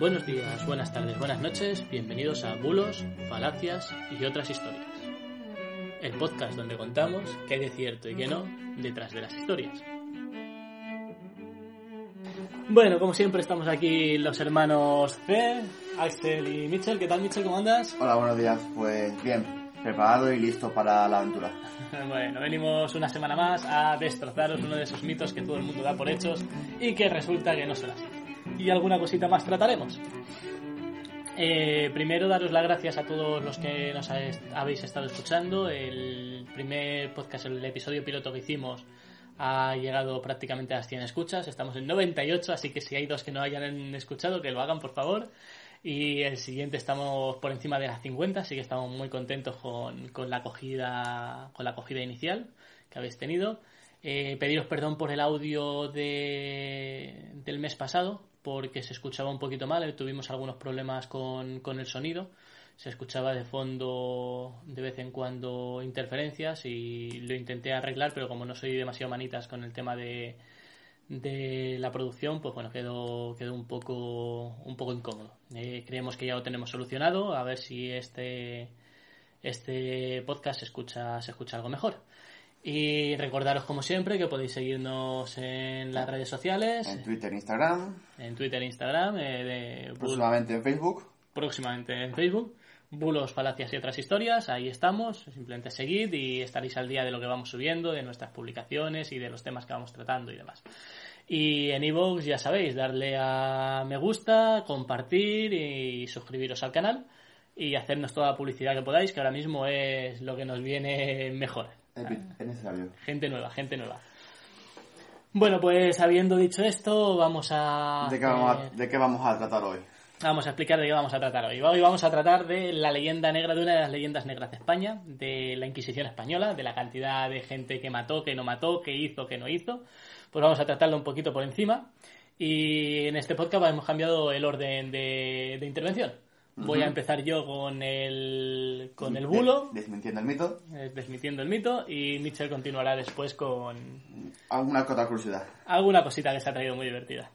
Buenos días, buenas tardes, buenas noches, bienvenidos a Bulos, Falacias y otras historias. El podcast donde contamos qué hay de cierto y qué no detrás de las historias. Bueno, como siempre estamos aquí los hermanos C, Axel y Mitchell. ¿Qué tal Mitchell? ¿Cómo andas? Hola, buenos días. Pues bien, preparado y listo para la aventura. Bueno, venimos una semana más a destrozaros uno de esos mitos que todo el mundo da por hechos y que resulta que no son así y alguna cosita más trataremos. Eh, primero daros las gracias a todos los que nos habéis estado escuchando. El primer podcast, el episodio piloto que hicimos, ha llegado prácticamente a las 100 escuchas. Estamos en 98, así que si hay dos que no hayan escuchado, que lo hagan por favor. Y el siguiente estamos por encima de las 50, así que estamos muy contentos con, con la acogida con la acogida inicial que habéis tenido. Eh, pediros perdón por el audio de, del mes pasado, porque se escuchaba un poquito mal, eh, tuvimos algunos problemas con, con el sonido, se escuchaba de fondo de vez en cuando interferencias y lo intenté arreglar, pero como no soy demasiado manitas con el tema de, de la producción, pues bueno, quedó, quedó un poco un poco incómodo. Eh, creemos que ya lo tenemos solucionado, a ver si este este podcast se escucha se escucha algo mejor. Y recordaros, como siempre, que podéis seguirnos en las redes sociales. En Twitter, Instagram. En Twitter, Instagram. Eh, de próximamente en Facebook. Próximamente en Facebook. Bulos, falacias y otras historias. Ahí estamos. Simplemente seguid y estaréis al día de lo que vamos subiendo, de nuestras publicaciones y de los temas que vamos tratando y demás. Y en iVoox, ya sabéis, darle a me gusta, compartir y suscribiros al canal y hacernos toda la publicidad que podáis, que ahora mismo es lo que nos viene mejor. Es necesario. Gente nueva, gente nueva. Bueno, pues habiendo dicho esto, vamos a... ¿De qué vamos a, ¿de qué vamos a tratar hoy? Vamos a explicar de qué vamos a tratar hoy. Hoy vamos a tratar de la leyenda negra, de una de las leyendas negras de España, de la Inquisición española, de la cantidad de gente que mató, que no mató, que hizo, que no hizo. Pues vamos a tratarlo un poquito por encima. Y en este podcast hemos cambiado el orden de intervención. Voy a empezar yo con el, con el bulo. Desmintiendo el mito. Eh, desmintiendo el mito. Y Mitchell continuará después con. Alguna otra curiosidad. Alguna cosita que se ha traído muy divertida.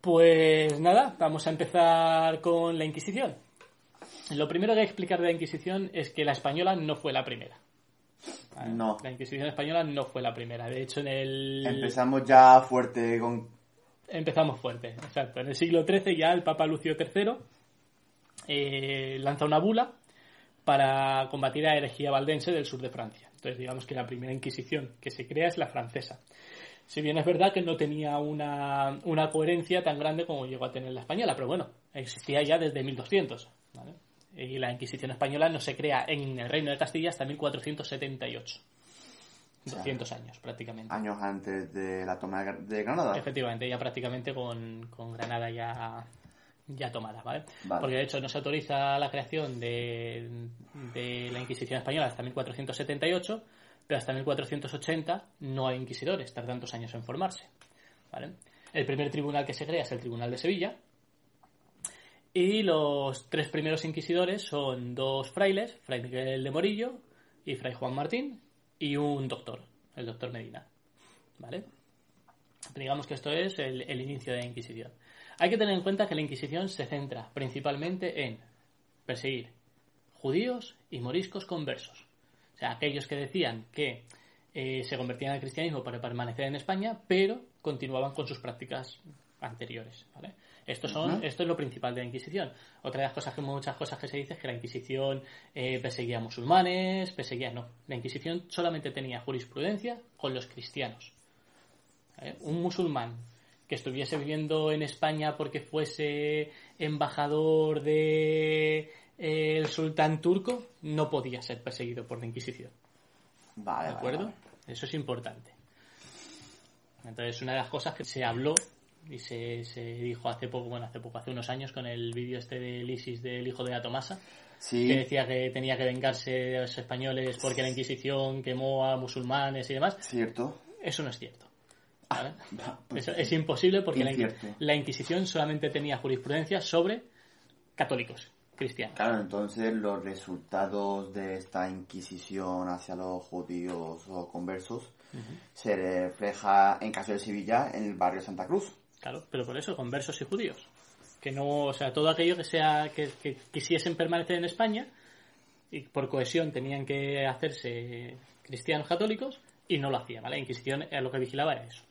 Pues nada, vamos a empezar con la Inquisición. Lo primero que hay que explicar de la Inquisición es que la española no fue la primera. No. La Inquisición española no fue la primera. De hecho, en el. Empezamos ya fuerte con. Empezamos fuerte, exacto. En el siglo XIII ya el Papa Lucio III eh, lanza una bula para combatir a la herejía valdense del sur de Francia. Entonces, digamos que la primera Inquisición que se crea es la francesa. Si bien es verdad que no tenía una, coherencia tan grande como llegó a tener la española, pero bueno, existía ya desde 1200. Y la Inquisición española no se crea en el Reino de Castilla hasta 1478. 200 años prácticamente. Años antes de la toma de Granada. Efectivamente, ya prácticamente con, con Granada ya ya tomada, ¿vale? Porque de hecho no se autoriza la creación de, de la Inquisición española hasta 1478, pero hasta 1480 no hay inquisidores, tardan tantos años en formarse, ¿vale? El primer tribunal que se crea es el Tribunal de Sevilla, y los tres primeros inquisidores son dos frailes, Fray Miguel de Morillo y Fray Juan Martín, y un doctor, el doctor Medina, ¿vale? Digamos que esto es el, el inicio de la Inquisición. Hay que tener en cuenta que la Inquisición se centra principalmente en perseguir judíos y moriscos conversos. O sea, aquellos que decían que eh, se convertían al cristianismo para permanecer en España, pero continuaban con sus prácticas anteriores, ¿vale? Esto, son, esto es lo principal de la Inquisición. Otra de las cosas que muchas cosas que se dice es que la Inquisición eh, perseguía a musulmanes, perseguía no. La Inquisición solamente tenía jurisprudencia con los cristianos. Un musulmán que estuviese viviendo en España porque fuese embajador de eh, el sultán turco no podía ser perseguido por la Inquisición. Vale, ¿De acuerdo? Eso es importante. Entonces, una de las cosas que se habló y se, se dijo hace poco, bueno, hace poco, hace unos años, con el vídeo este del ISIS del hijo de la Tomasa, Sí, que decía que tenía que vengarse de los españoles porque la Inquisición quemó a musulmanes y demás. cierto. Eso no es cierto. ¿Vale? Pues, Eso es imposible porque la, Inquisición solamente tenía jurisprudencia sobre católicos, cristianos. Claro, entonces los resultados de esta inquisición hacia los judíos o conversos se refleja en caso de Sevilla en el barrio Santa Cruz. Claro, pero por eso, conversos y judíos. Que no, o sea, todo aquello que sea, que, que quisiesen permanecer en España y por cohesión tenían que hacerse cristianos católicos y no lo hacían, ¿vale? La Inquisición eh, lo que vigilaba era eso.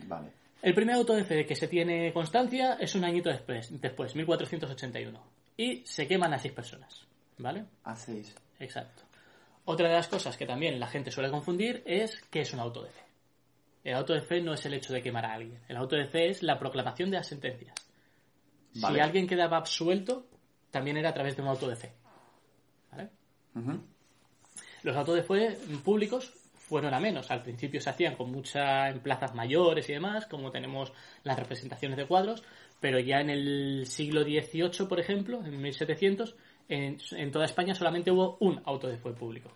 Vale. El primer auto de fe que se tiene constancia es un añito después, después 1481. Y se queman a seis personas, ¿vale? A seis. Exacto. Otra de las cosas que también la gente suele confundir es qué es un auto de fe. El auto de fe no es el hecho de quemar a alguien. El auto de fe es la proclamación de las sentencias. Vale. Si alguien quedaba absuelto, también era a través de un auto de fe. ¿Vale? Los autos de fe públicos fueron a menos. Al principio se hacían con mucha en plazas mayores y demás, como tenemos las representaciones de cuadros, pero ya en el siglo XVIII, por ejemplo, en 1700, en, en toda España solamente hubo un auto de fe público.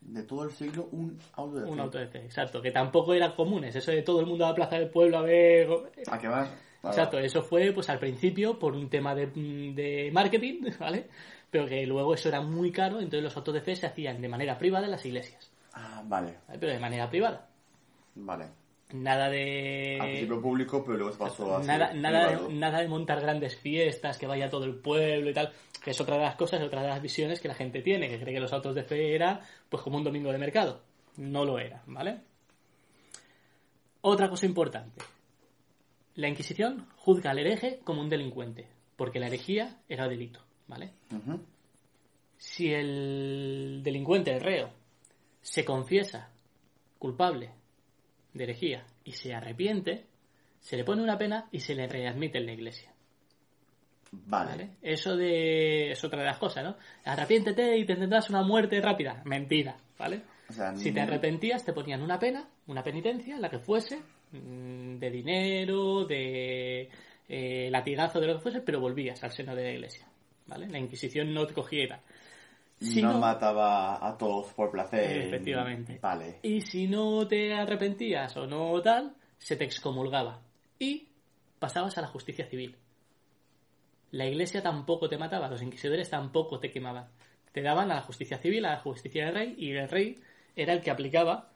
De todo el siglo, un auto de Un fe. auto de fe, exacto, que tampoco eran comunes. Eso de todo el mundo a la plaza del pueblo a ver. ¿A qué? Vale. Exacto, eso fue pues al principio por un tema de, de marketing, ¿vale? Pero que luego eso era muy caro, entonces los autos de fe se hacían de manera privada en las iglesias, Ah, vale. Pero de manera privada. Vale. Nada Al de. principio público, pero luego se pasó a Nada, nada, privado. de, nada de montar grandes fiestas, que vaya todo el pueblo y tal, que es otra de las cosas, otra de las visiones que la gente tiene, que cree que los autos de fe era pues como un domingo de mercado. No lo era, ¿vale? Otra cosa importante. La Inquisición juzga al hereje como un delincuente, porque la herejía era delito, ¿vale? Si el delincuente, el reo, se confiesa culpable de herejía y se arrepiente, se le pone una pena y se le readmite en la iglesia. Vale. ¿vale? Eso de es otra de las cosas, ¿no? Arrepiéntete y te tendrás una muerte rápida. Mentira, ¿vale? O sea, Si te arrepentías, te ponían una pena, una penitencia, la que fuese, mm, de dinero, de eh, latigazo, de lo que fuese, pero volvías al seno de la iglesia, ¿vale? La Inquisición no te tal. Si no, no- mataba a todos por placer. Efectivamente. Vale. Y si no te arrepentías o no tal, se te excomulgaba. Y pasabas a la justicia civil. La iglesia tampoco te mataba, los inquisidores tampoco te quemaban. Te daban a la justicia civil, a la justicia del rey, y el rey era el que aplicaba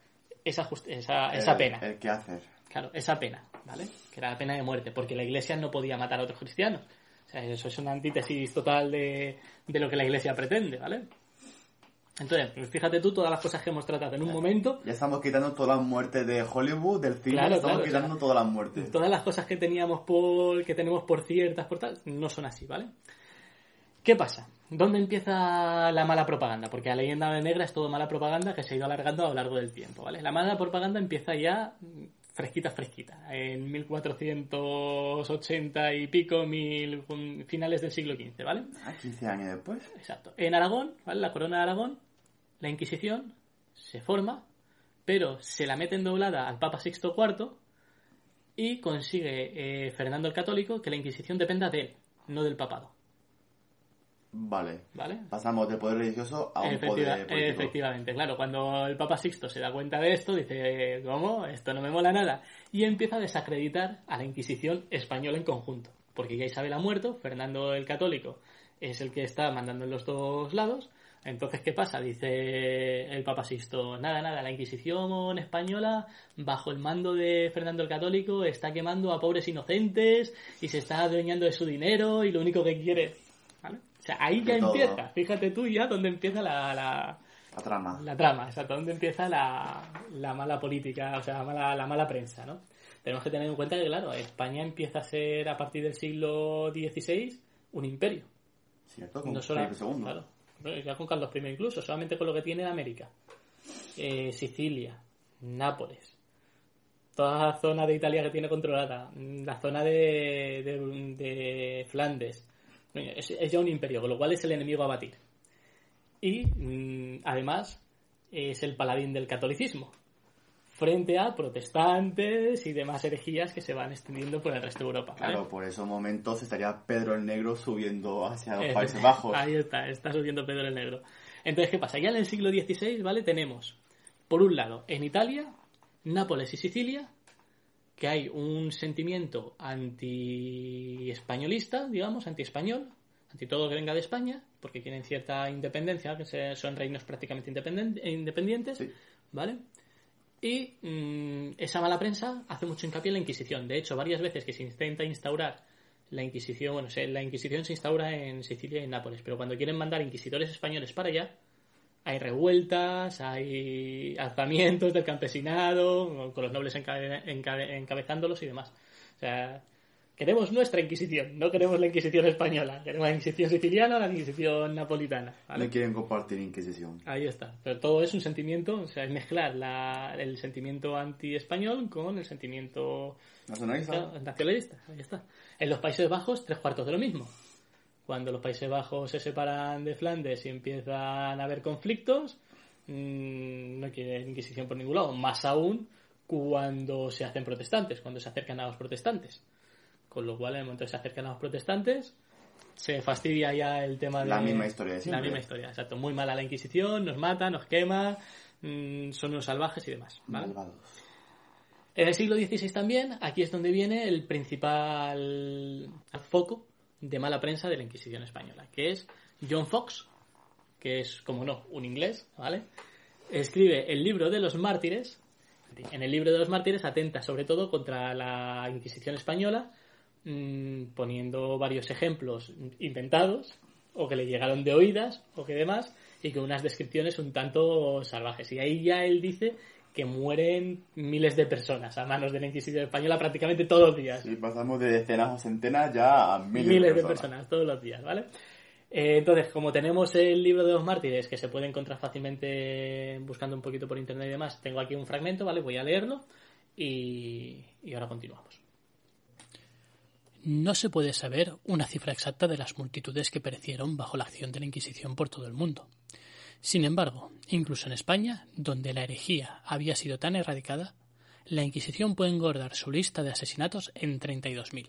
esa, esa, esa El- pena. El que hacer. Claro, esa pena, ¿vale? Que era la pena de muerte, porque la iglesia no podía matar a otros cristianos. O sea, eso es una antítesis total de, de lo que la iglesia pretende, ¿vale? Entonces, pues fíjate tú todas las cosas que hemos tratado en un momento, Ya estamos quitando todas las muertes de Hollywood, del cine, Claro, estamos claro, quitando claro. todas las muertes. todas las cosas que teníamos por, que tenemos por ciertas, por tal, no son así, ¿vale? ¿Qué pasa? ¿Dónde empieza la mala propaganda? Porque la leyenda negra es todo mala propaganda que se ha ido alargando a lo largo del tiempo, ¿vale? La mala propaganda empieza ya fresquita, fresquita, en 1480 y pico, mil, finales del siglo XV, ¿vale? Ah, 15 años después. Exacto. En Aragón, ¿vale? La corona de Aragón, la Inquisición se forma, pero se la mete en doblada al Papa Sixto IV y consigue eh, Fernando el Católico que la Inquisición dependa de él, no del papado, Vale. ¿vale? Pasamos del poder religioso a un poder político. efectivamente, claro. Cuando el Papa Sixto se da cuenta de esto, dice, ¿cómo? Esto no me mola nada. Y empieza a desacreditar a la Inquisición española en conjunto. Porque ya Isabel ha muerto, Fernando el Católico es el que está mandando en los dos lados. Entonces, ¿qué pasa? Dice el Papa Sixto, nada, nada, la Inquisición española, bajo el mando de Fernando el Católico, está quemando a pobres inocentes y se está adueñando de su dinero y lo único que quiere... ¿Vale? O sea, ahí ya todo. empieza. Fíjate tú ya dónde empieza la, la, La trama. la trama, exacto, dónde empieza la, la mala política, o sea, la mala, la mala prensa, ¿no? tenemos que tener en cuenta que, claro, España empieza a ser a partir del siglo XVI un imperio. ¿Cierto? Con No solo, Felipe II. claro, ya con Carlos I incluso, solamente con lo que tiene América. Eh, Sicilia, Nápoles, toda la zona de Italia que tiene controlada, la zona de, de- de Flandes. Es, es ya un imperio, con lo cual es el enemigo a batir. Y mm, además es el paladín del catolicismo, frente a protestantes y demás herejías que se van extendiendo por el resto de Europa. ¿vale? Claro, por esos momentos estaría Pedro el Negro subiendo hacia los Eh, Países Bajos. Ahí está, está subiendo Pedro el Negro. Entonces, ¿qué pasa? Ya en el siglo XVI, ¿vale? Tenemos, por un lado, en Italia, Nápoles y Sicilia, que hay un sentimiento anti-españolista, digamos, anti-español, anti todo que venga de España, porque quieren cierta independencia, que son reinos prácticamente independientes, Sí. ¿vale? Y mm, esa mala prensa hace mucho hincapié en la Inquisición. De hecho, varias veces que se intenta instaurar la Inquisición, bueno, la Inquisición se instaura en Sicilia y en Nápoles, pero cuando quieren mandar inquisidores españoles para allá, hay revueltas, hay alzamientos del campesinado, con los nobles encabe- encabe- encabezándolos y demás. O sea, queremos nuestra Inquisición, no queremos la Inquisición española, queremos la Inquisición siciliana o la Inquisición napolitana. ¿vale? No quieren compartir Inquisición. Ahí está. Pero todo es un sentimiento, o sea, es mezclar la- el sentimiento anti-español con el sentimiento Nacionalista. nacionalista. Ahí está. En los Países Bajos, tres cuartos de lo mismo. Cuando los Países Bajos se separan de Flandes y empiezan a haber conflictos, mmm, no quieren Inquisición por ningún lado. Más aún cuando se hacen protestantes, cuando se acercan a los protestantes. Con lo cual, en el momento que se acercan a los protestantes, se fastidia ya el tema de... La misma historia de La misma historia, exacto. Muy mala la Inquisición, nos mata, nos quema, mm, son unos salvajes y demás. ¿vale? Malvados. En el siglo XVI también, aquí es donde viene el principal foco de mala prensa de la Inquisición española, que es John Fox, que es, como no, un inglés, ¿vale? Escribe el libro de los mártires. En el libro de los mártires atenta sobre todo contra la Inquisición española, mm, poniendo varios ejemplos inventados, o que le llegaron de oídas, o que demás, y con unas descripciones un tanto salvajes. Y ahí ya él dice que mueren miles de personas a manos de la Inquisición española prácticamente todos los días. Sí, pasamos de decenas o centenas ya a miles, Miles, de de personas. personas todos los días, ¿vale? Eh, entonces, como tenemos el libro de los mártires que se puede encontrar fácilmente buscando un poquito por internet y demás, tengo aquí un fragmento, ¿vale? Voy a leerlo y, y ahora continuamos. No se puede saber una cifra exacta de las multitudes que perecieron bajo la acción de la Inquisición por todo el mundo. Sin embargo, incluso en España, donde la herejía había sido tan erradicada, la Inquisición puede engordar su lista de asesinatos en 32.000.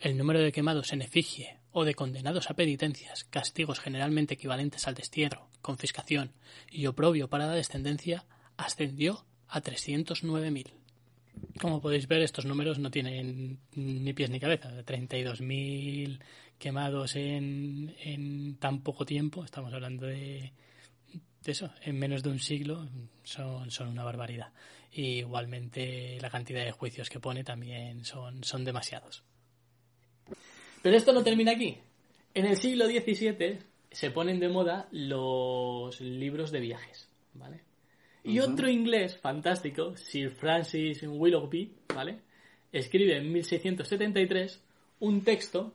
El número de quemados en efigie o de condenados a penitencias, castigos generalmente equivalentes al destierro, confiscación y oprobio para la descendencia, ascendió a 309.000. Como podéis ver, estos números no tienen ni pies ni cabeza. 32.000 quemados en, en tan poco tiempo, estamos hablando de, de eso, en menos de un siglo, son, son una barbaridad. Y igualmente la cantidad de juicios que pone también son, son demasiados. Pero esto no termina aquí. En el siglo XVII se ponen de moda los libros de viajes, ¿vale? Y otro inglés fantástico, Sir Francis Willoughby, ¿vale? Escribe en 1673 un texto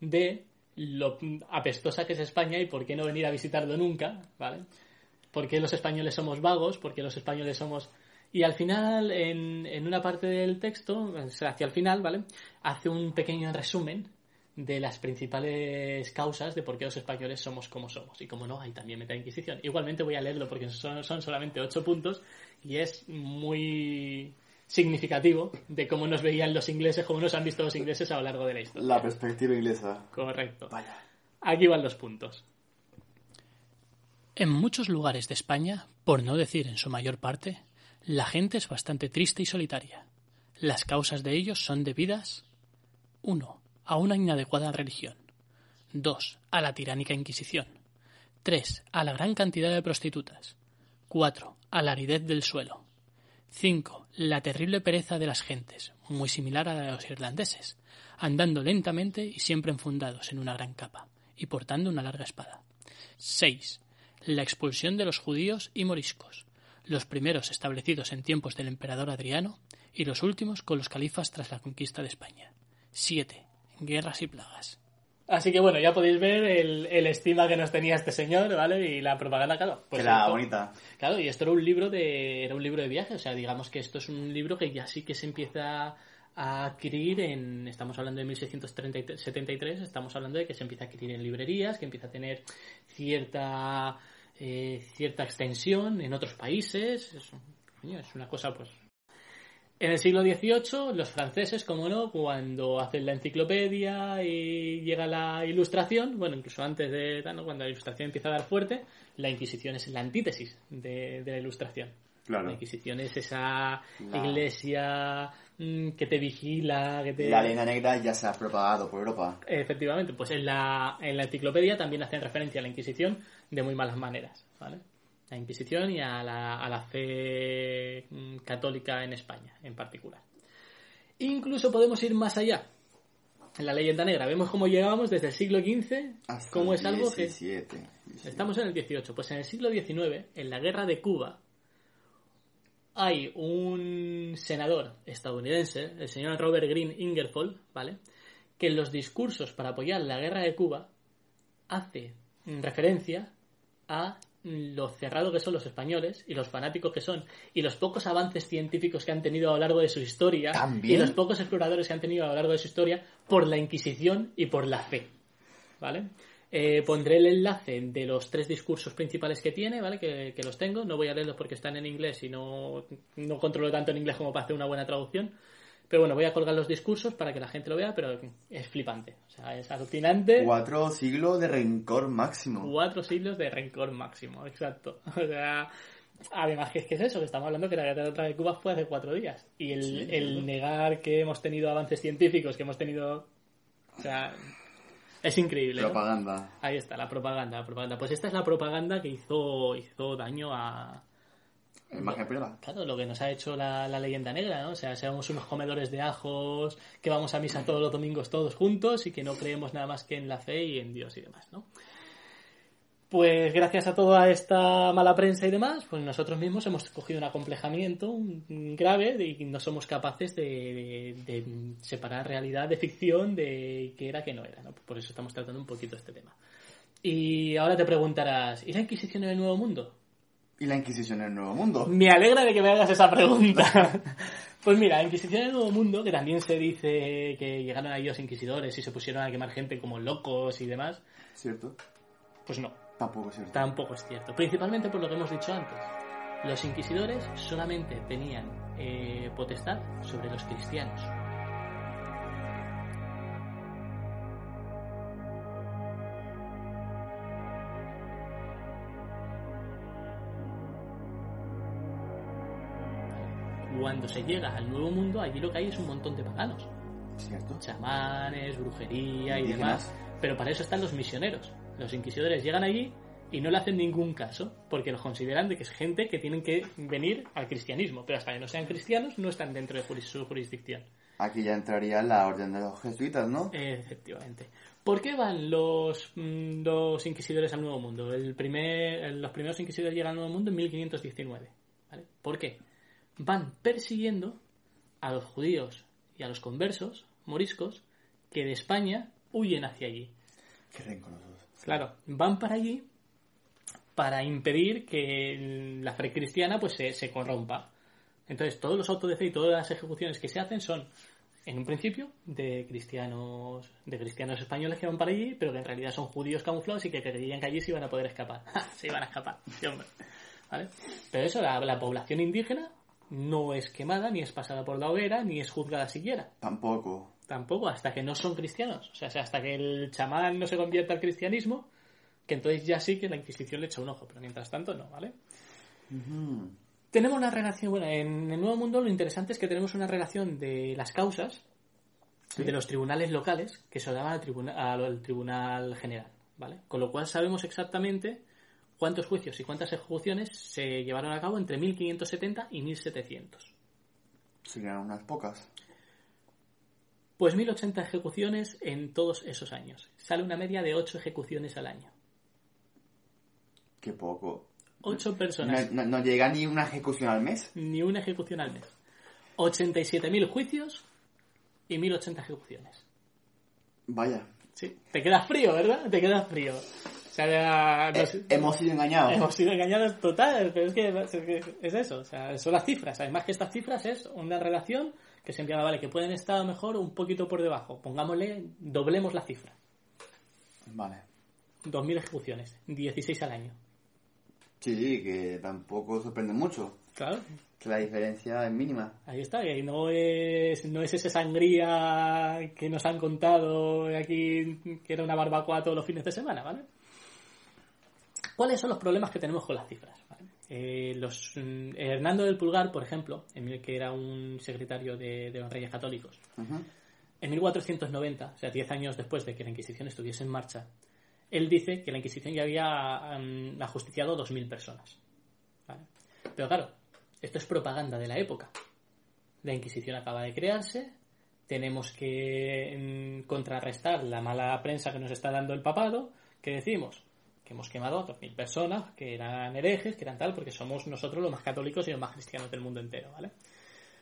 de lo apestosa que es España y por qué no venir a visitarlo nunca, ¿vale? Por qué los españoles somos vagos, por qué los españoles somos... Y al final, en, en una parte del texto, hacia el final, ¿vale? Hace un pequeño resumen de las principales causas de por qué los españoles somos como somos. Y como no, ahí también mete la Inquisición. Igualmente voy a leerlo porque son, son solamente ocho puntos y es muy significativo de cómo nos veían los ingleses, cómo nos han visto los ingleses a lo largo de la historia. La perspectiva inglesa. Correcto. Vaya. Aquí van los puntos. En muchos lugares de España, por no decir en su mayor parte, la gente es bastante triste y solitaria. Las causas de ello son debidas 1. a una inadecuada religión, 2. a la tiránica Inquisición, 3. a la gran cantidad de prostitutas, 4. a la aridez del suelo, 5. la terrible pereza de las gentes, muy similar a la de los irlandeses, andando lentamente y siempre enfundados en una gran capa, y portando una larga espada. 6. La expulsión de los judíos y moriscos, los primeros establecidos en tiempos del emperador Adriano y los últimos con los califas tras la conquista de España. 7. Guerras y plagas. Así que bueno, ya podéis ver el, el estima que nos tenía este señor, ¿vale? Y la propaganda, claro. Pues era esto- bonita. Claro, y esto era un libro de era un libro de viaje, o sea, digamos que esto es un libro que ya sí que se empieza a adquirir en estamos hablando de 1673, estamos hablando de que se empieza a adquirir en librerías, que empieza a tener cierta eh, cierta extensión en otros países, es, es una cosa pues en el siglo XVIII, los franceses, como no, cuando hacen la enciclopedia y llega la ilustración, bueno, incluso antes de ¿no? cuando la ilustración empieza a dar fuerte, la Inquisición es la antítesis de, de la ilustración. Claro. La Inquisición es esa iglesia que te vigila, que te... La leyenda negra ya se ha propagado por Europa. Efectivamente, pues en la, en la enciclopedia también hacen referencia a la Inquisición de muy malas maneras, ¿vale? La Inquisición y a la, a la fe mm, católica en España, en particular. Incluso podemos ir más allá. En la leyenda negra vemos cómo llegábamos desde el siglo XV, Hasta cómo el es algo que... 17. Estamos en el 18. Pues en el siglo XIX, en la guerra de Cuba, hay un senador estadounidense, el señor Robert Green Ingersoll, ¿vale? Que en los discursos para apoyar la guerra de Cuba hace referencia a lo cerrado que son los españoles y los fanáticos que son y los pocos avances científicos que han tenido a lo largo de su historia ¿También? y los pocos exploradores que han tenido a lo largo de su historia por la Inquisición y por la fe. ¿Vale? Eh, pondré el enlace de los tres discursos principales que tiene, ¿vale? Que, que los tengo. No voy a leerlos porque están en inglés y no, no controlo tanto en inglés como para hacer una buena traducción. Pero bueno, voy a colgar los discursos para que la gente lo vea, pero es flipante. O sea, es alucinante. Cuatro siglos de rencor máximo. Cuatro siglos de rencor máximo, exacto. O sea, además que es que es eso, que estamos hablando que la guerra de Cuba fue hace cuatro días. Y el, Sí, el negar que hemos tenido avances científicos, que hemos tenido... O sea, es increíble. ¿no? Propaganda. Ahí está, la propaganda, la propaganda. Pues esta es la propaganda que hizo, hizo daño a... Que prueba. Claro, lo que nos ha hecho la, la leyenda negra, ¿no? O sea, seamos unos comedores de ajos, que vamos a misa todos los domingos todos juntos y que no creemos nada más que en la fe y en Dios y demás, ¿no? Pues gracias a toda esta mala prensa y demás, pues nosotros mismos hemos cogido un acomplejamiento grave y no somos capaces de, de- de separar realidad de ficción de qué era, qué no era, ¿no? Por eso estamos tratando un poquito este tema. Y ahora te preguntarás, ¿y la Inquisición en el Nuevo Mundo? Y la Inquisición en el Nuevo Mundo. Me alegra de que me hagas esa pregunta. Pues mira, Inquisición en el Nuevo Mundo, que también se dice que llegaron ahí los inquisidores y se pusieron a quemar gente como locos y demás, ¿Cierto? pues no, Tampoco es cierto. tampoco es cierto. Principalmente por lo que hemos dicho antes. Los inquisidores solamente tenían eh, potestad sobre los cristianos. Cuando se llega al Nuevo Mundo, allí lo que hay es un montón de paganos. ¿Cierto? chamanes, brujería y demás. Pero para eso están los misioneros. Los inquisidores llegan allí y no le hacen ningún caso, porque los consideran de que es gente que tienen que venir al cristianismo. Pero hasta que no sean cristianos, no están dentro de su jurisdicción. Aquí ya entraría la orden de los jesuitas, ¿no? Efectivamente. ¿Por qué van los, mm, los inquisidores al Nuevo Mundo? El primer, los primeros inquisidores llegan al Nuevo Mundo en 1519. ¿vale? ¿Por qué? Van persiguiendo a los judíos y a los conversos moriscos que de España huyen hacia allí. Qué. Claro, van para allí para impedir que la fe cristiana pues se, se corrompa. Entonces, todos los autos de fe y todas las ejecuciones que se hacen son, en un principio, de cristianos, de cristianos españoles que van para allí, pero que en realidad son judíos camuflados y que creían que allí se iban a poder escapar. se iban a escapar, hombre. Pero eso, la población indígena no es quemada, ni es pasada por la hoguera, ni es juzgada siquiera. Tampoco. Tampoco, hasta que no son cristianos. O sea, hasta que el chamán no se convierta al cristianismo, que entonces ya sí que la Inquisición le echa un ojo, pero mientras tanto no, ¿vale? Tenemos la relación, bueno, en el Nuevo Mundo lo interesante es que tenemos una relación de las causas de los tribunales locales que se daban al, tribuna- al Tribunal General, ¿vale? Con lo cual sabemos exactamente cuántos juicios y cuántas ejecuciones se llevaron a cabo entre 1570 y 1700. Serían unas pocas. Pues 1080 ejecuciones en todos esos años. Sale una media de 8 ejecuciones al año. Qué poco. 8 No, personas, no- no llega ni una ejecución al mes. ni una ejecución al mes. 87.000 juicios y 1.080 ejecuciones. Vaya. Sí, te quedas frío, ¿verdad? Te quedas frío. O sea, no Eh, sé- hemos sido engañados. Hemos sido engañados total, pero es que es, que es eso, o sea, son las cifras. Además que estas cifras es una relación que se llama, vale, que pueden estar a lo mejor un poquito por debajo. Pongámosle, doblemos la cifra. Vale. 2.000 ejecuciones, 16 al año. Sí, sí, que tampoco sorprende mucho. Claro, Que la diferencia es mínima. ahí está, que no es, no es esa sangría que nos han contado aquí, que era una barbacoa todos los fines de semana, ¿vale? ¿Cuáles son los problemas que tenemos con las cifras? ¿Vale? Eh, los, mm, Hernando del Pulgar, por ejemplo, que era un secretario de, de los Reyes Católicos, Ujú. en 1490, o sea, 10 años después de que la Inquisición estuviese en marcha, él dice que la Inquisición ya había mm, ajusticiado 2.000 personas. ¿vale? Pero claro, esto es propaganda de la época. La Inquisición acaba de crearse, tenemos que mm, contrarrestar la mala prensa que nos está dando el papado, que decimos que hemos quemado a 2.000 personas, que eran herejes, que eran tal, porque somos nosotros los más católicos y los más cristianos del mundo entero, ¿vale?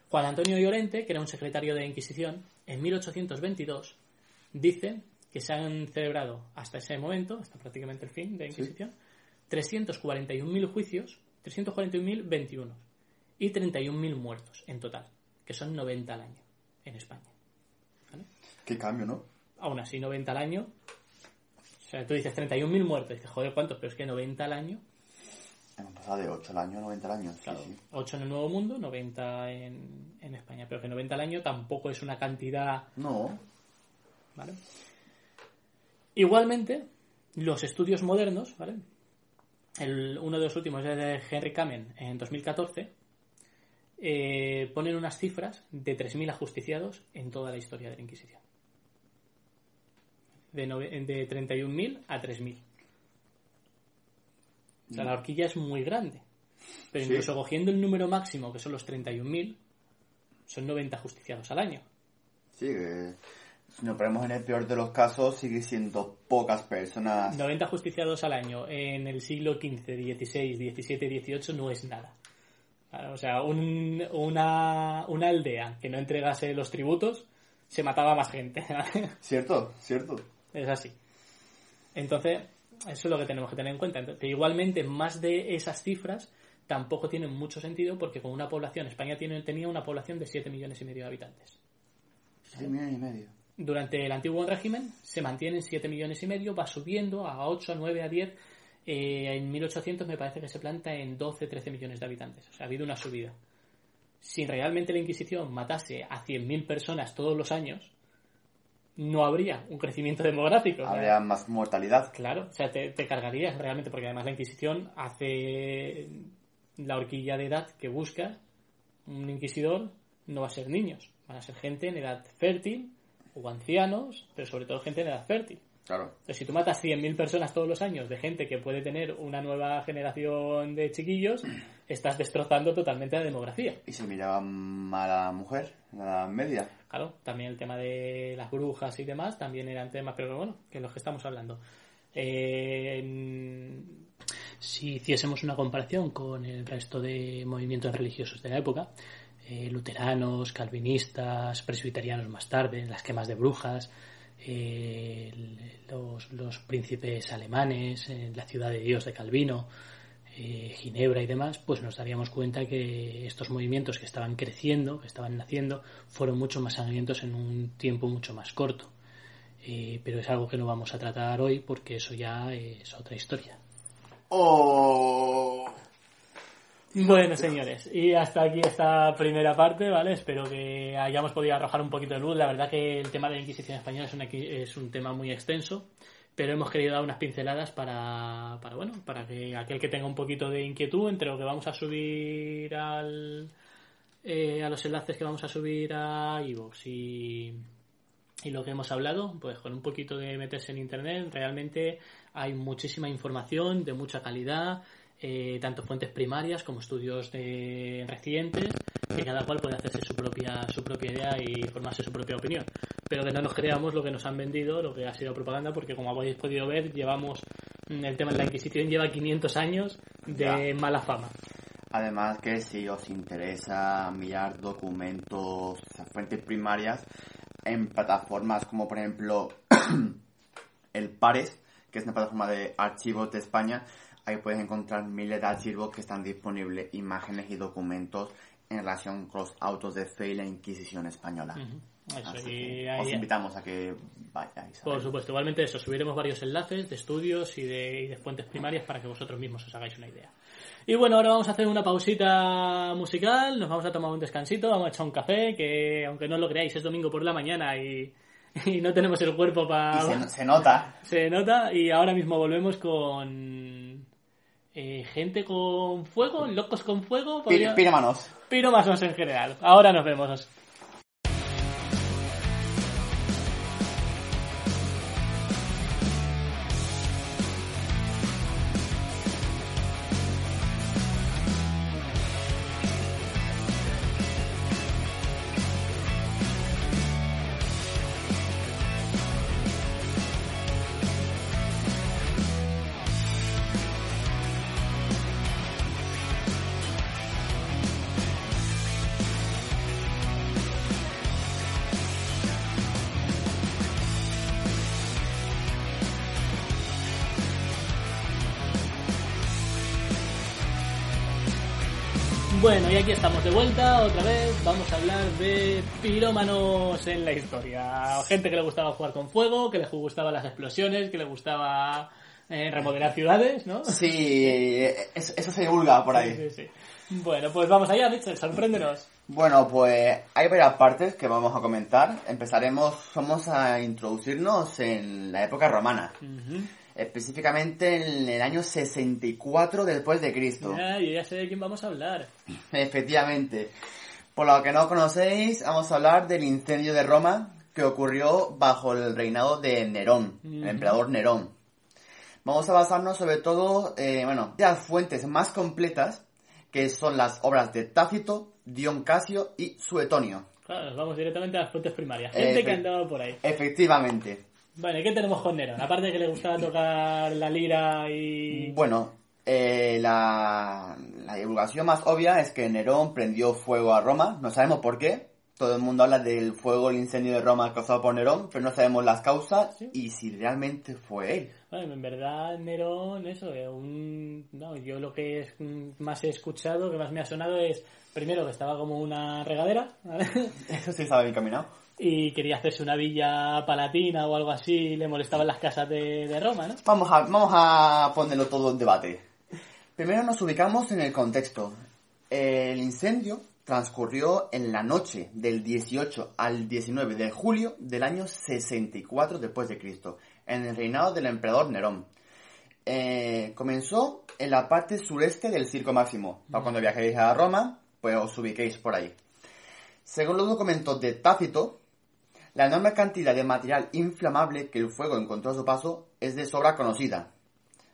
Juan Antonio Llorente, que era un secretario de Inquisición, en 1822 dice que se han celebrado hasta ese momento, hasta prácticamente el fin de la Inquisición, 341.000 juicios, 341.021 y 31.000 muertos en total, que son 90 al año en España. Qué cambio, ¿no? Aún así, 90 al año. O sea, tú dices 31.000 muertos, dices, joder, ¿cuántos? Pero es que 90 al año, Hemos pasado de 8 al año a 90 al año. Sí, claro, sí. 8 en el Nuevo Mundo, 90 en, en España. Pero que 90 al año tampoco es una cantidad No. ¿vale? Igualmente, los estudios modernos, ¿vale? El- uno de los últimos es de Henry Kamen en 2014, eh, ponen unas cifras de 3.000 ajusticiados en toda la historia de la Inquisición. De, de 31.000 a 3.000. O sea, la horquilla es muy grande. Pero Sí. incluso cogiendo el número máximo, que son los 31.000, son 90 ajusticiados al año. Sí, que si nos ponemos en el peor de los casos, sigue siendo pocas personas. 90 justiciados al año en el siglo XV, XVI, XVII, XVIII no es nada. O sea, un- una, una aldea que no entregase los tributos se mataba más gente. ¿Cierto? ¿Cierto? Es así. Entonces, eso es lo que tenemos que tener en cuenta. Entonces, igualmente, más de esas cifras tampoco tienen mucho sentido porque con una población, España tiene, tenía una población de 7 millones y medio de habitantes. 6 millones y medio. Durante el antiguo régimen se mantienen 7 millones y medio, va subiendo a 8, a 9, a 10. eh, en 1800 me parece que se planta en 12, 13 millones de habitantes. O sea, ha habido una subida. Si realmente la Inquisición matase a 100.000 personas todos los años, no habría un crecimiento demográfico. Habría más mortalidad. Claro, o sea, te, te cargarías realmente, porque además la Inquisición hace la horquilla de edad que busca un inquisidor, no va a ser niños, van a ser gente en edad fértil o ancianos, pero sobre todo gente en edad fértil. Claro. Entonces, si tú matas 100.000 personas todos los años de gente que puede tener una nueva generación de chiquillos, estás destrozando totalmente la demografía. Y se miraba mal a la mujer en la Edad media. Claro, también el tema de las brujas y demás también eran temas, pero bueno, que los que estamos hablando. Eh, si hiciésemos una comparación con el resto de movimientos religiosos de la época, eh, luteranos, calvinistas, presbiterianos más tarde, las quemas de brujas, eh, los, los príncipes alemanes, eh, la ciudad de Dios de Calvino, eh, Ginebra y demás, pues nos daríamos cuenta que estos movimientos que estaban creciendo, que estaban naciendo, fueron mucho más sangrientos en un tiempo mucho más corto. Eh, pero es algo que no vamos a tratar hoy porque eso ya es otra historia. ¡Oh! Bueno, señores, y hasta aquí esta primera parte, ¿vale? Espero que hayamos podido arrojar un poquito de luz. La verdad que el tema de la Inquisición española es, una- es un tema muy extenso, pero hemos querido dar unas pinceladas para, para, bueno, para que aquel que tenga un poquito de inquietud entre lo que vamos a subir al, eh, a los enlaces que vamos a subir a iVoox y, y lo que hemos hablado, pues con un poquito de meterse en internet, realmente hay muchísima información de mucha calidad, eh, tanto fuentes primarias como estudios de recientes, que cada cual puede hacerse su propia, su propia idea y formarse su propia opinión. Pero que no nos creamos lo que nos han vendido, lo que ha sido propaganda, porque como habéis podido ver, llevamos mm, el tema de la Inquisición lleva 500 años de Ya. mala fama. Además que si os interesa mirar documentos, fuentes primarias, en plataformas como por ejemplo el Pares, que es una plataforma de archivos de España, ahí puedes encontrar miles de archivos que están disponibles, imágenes y documentos en relación con los autos de fe y la Inquisición española. os invitamos a que vayáis. Por supuesto, igualmente eso, subiremos varios enlaces de estudios y de, y de fuentes primarias para que vosotros mismos os hagáis una idea. Y bueno, ahora vamos a hacer una pausita musical, nos vamos a tomar un descansito, vamos a echar un café, que aunque no lo creáis, es domingo por la mañana y, no tenemos el cuerpo para... Se, se, nota. Se nota y ahora mismo volvemos con... Eh, gente con fuego, locos con fuego. Podría... Piromanos. Piromanos en general. Ahora nos vemos. Bueno, y aquí estamos de vuelta otra vez. Vamos a hablar de pirómanos en la historia. Gente que le gustaba jugar con fuego, que le gustaban las explosiones, que le gustaba eh, remodelar ciudades, ¿no? Sí, eso, se divulga por ahí. Sí, sí, Bueno, pues vamos allá, Mitchell, sorpréndenos. Bueno, pues hay varias partes que vamos a comentar. Empezaremos, vamos a introducirnos en la época romana específicamente en el año 64 después de Cristo. Ya, yo ya sé de quién vamos a hablar. Efectivamente. Por lo que no conocéis, vamos a hablar del incendio de Roma que ocurrió bajo el reinado de Nerón, el emperador Nerón. Vamos a basarnos sobre todo, eh, bueno, de las fuentes más completas, que son las obras de Tácito, Dion Casio y Suetonio. Claro, nos vamos directamente a las fuentes primarias. Gente que andaba por ahí. Efectivamente. Vale, ¿qué tenemos con Nerón? Aparte de que le gustaba tocar la lira y... Bueno, eh, la, la divulgación más obvia es que Nerón prendió fuego a Roma. No sabemos por qué. Todo el mundo habla del fuego, el incendio de Roma causado por Nerón, pero no sabemos las causas y si realmente fue él. Bueno, en verdad Nerón, eso, un... no, yo lo que más he escuchado, que más me ha sonado es, primero que estaba como una regadera, ¿vale? Eso sí estaba bien caminado y quería hacerse una villa palatina o algo así, le molestaban las casas de, Roma, ¿no? Vamos a, vamos a ponerlo todo en debate. Primero nos ubicamos en el contexto. El incendio transcurrió en la noche del 18 al 19 de julio del año 64 después de Cristo, en el reinado del emperador Nerón. Eh, comenzó en la parte sureste del Circo Máximo. Para cuando viajéis a Roma, pues os ubiquéis por ahí. Según los documentos de Tácito, la enorme cantidad de material inflamable que el fuego encontró a su paso es de sobra conocida,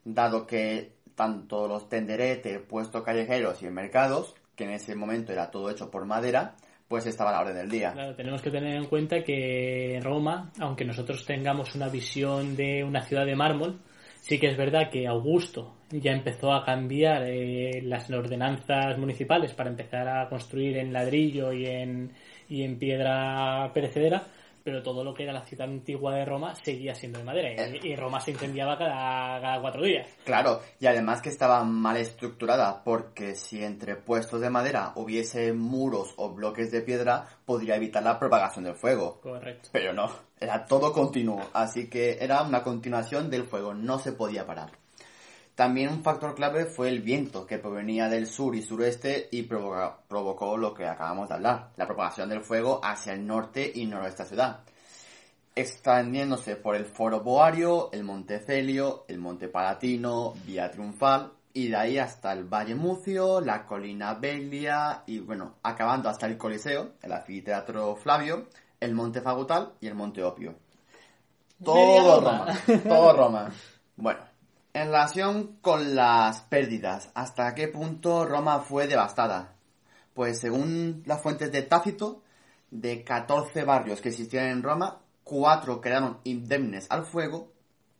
dado que tanto los tenderetes, puestos callejeros y en mercados, que en ese momento era todo hecho por madera, pues estaba a la orden del día. Claro, tenemos que tener en cuenta que Roma, aunque nosotros tengamos una visión de una ciudad de mármol, sí que es verdad que Augusto ya empezó a cambiar eh, las ordenanzas municipales para empezar a construir en ladrillo y en, y en piedra perecedera, pero todo lo que era la ciudad antigua de Roma seguía siendo de madera y, eh. Roma se incendiaba cada, cuatro días. Claro, y además que estaba mal estructurada porque si entre puestos de madera hubiese muros o bloques de piedra podría evitar la propagación del fuego. Correcto. Pero no, era todo continuo, así que era una continuación del fuego, no se podía parar. También un factor clave fue el viento que provenía del sur y sureste y provocó, lo que acabamos de hablar, la propagación del fuego hacia el norte y noroeste de la ciudad, extendiéndose por el Foro Boario, el Monte Celio, el Monte Palatino, Vía Triunfal y de ahí hasta el Valle Mucio, la Colina Belia y bueno, acabando hasta el Coliseo, el Anfiteatro Flavio, el Monte Fagutal y el Monte Opio. Todo Roma, todo Roma. Bueno, en relación con las pérdidas, ¿hasta qué punto Roma fue devastada? Pues según las fuentes de Tácito, de 14 barrios que existían en Roma, 4 quedaron indemnes al fuego,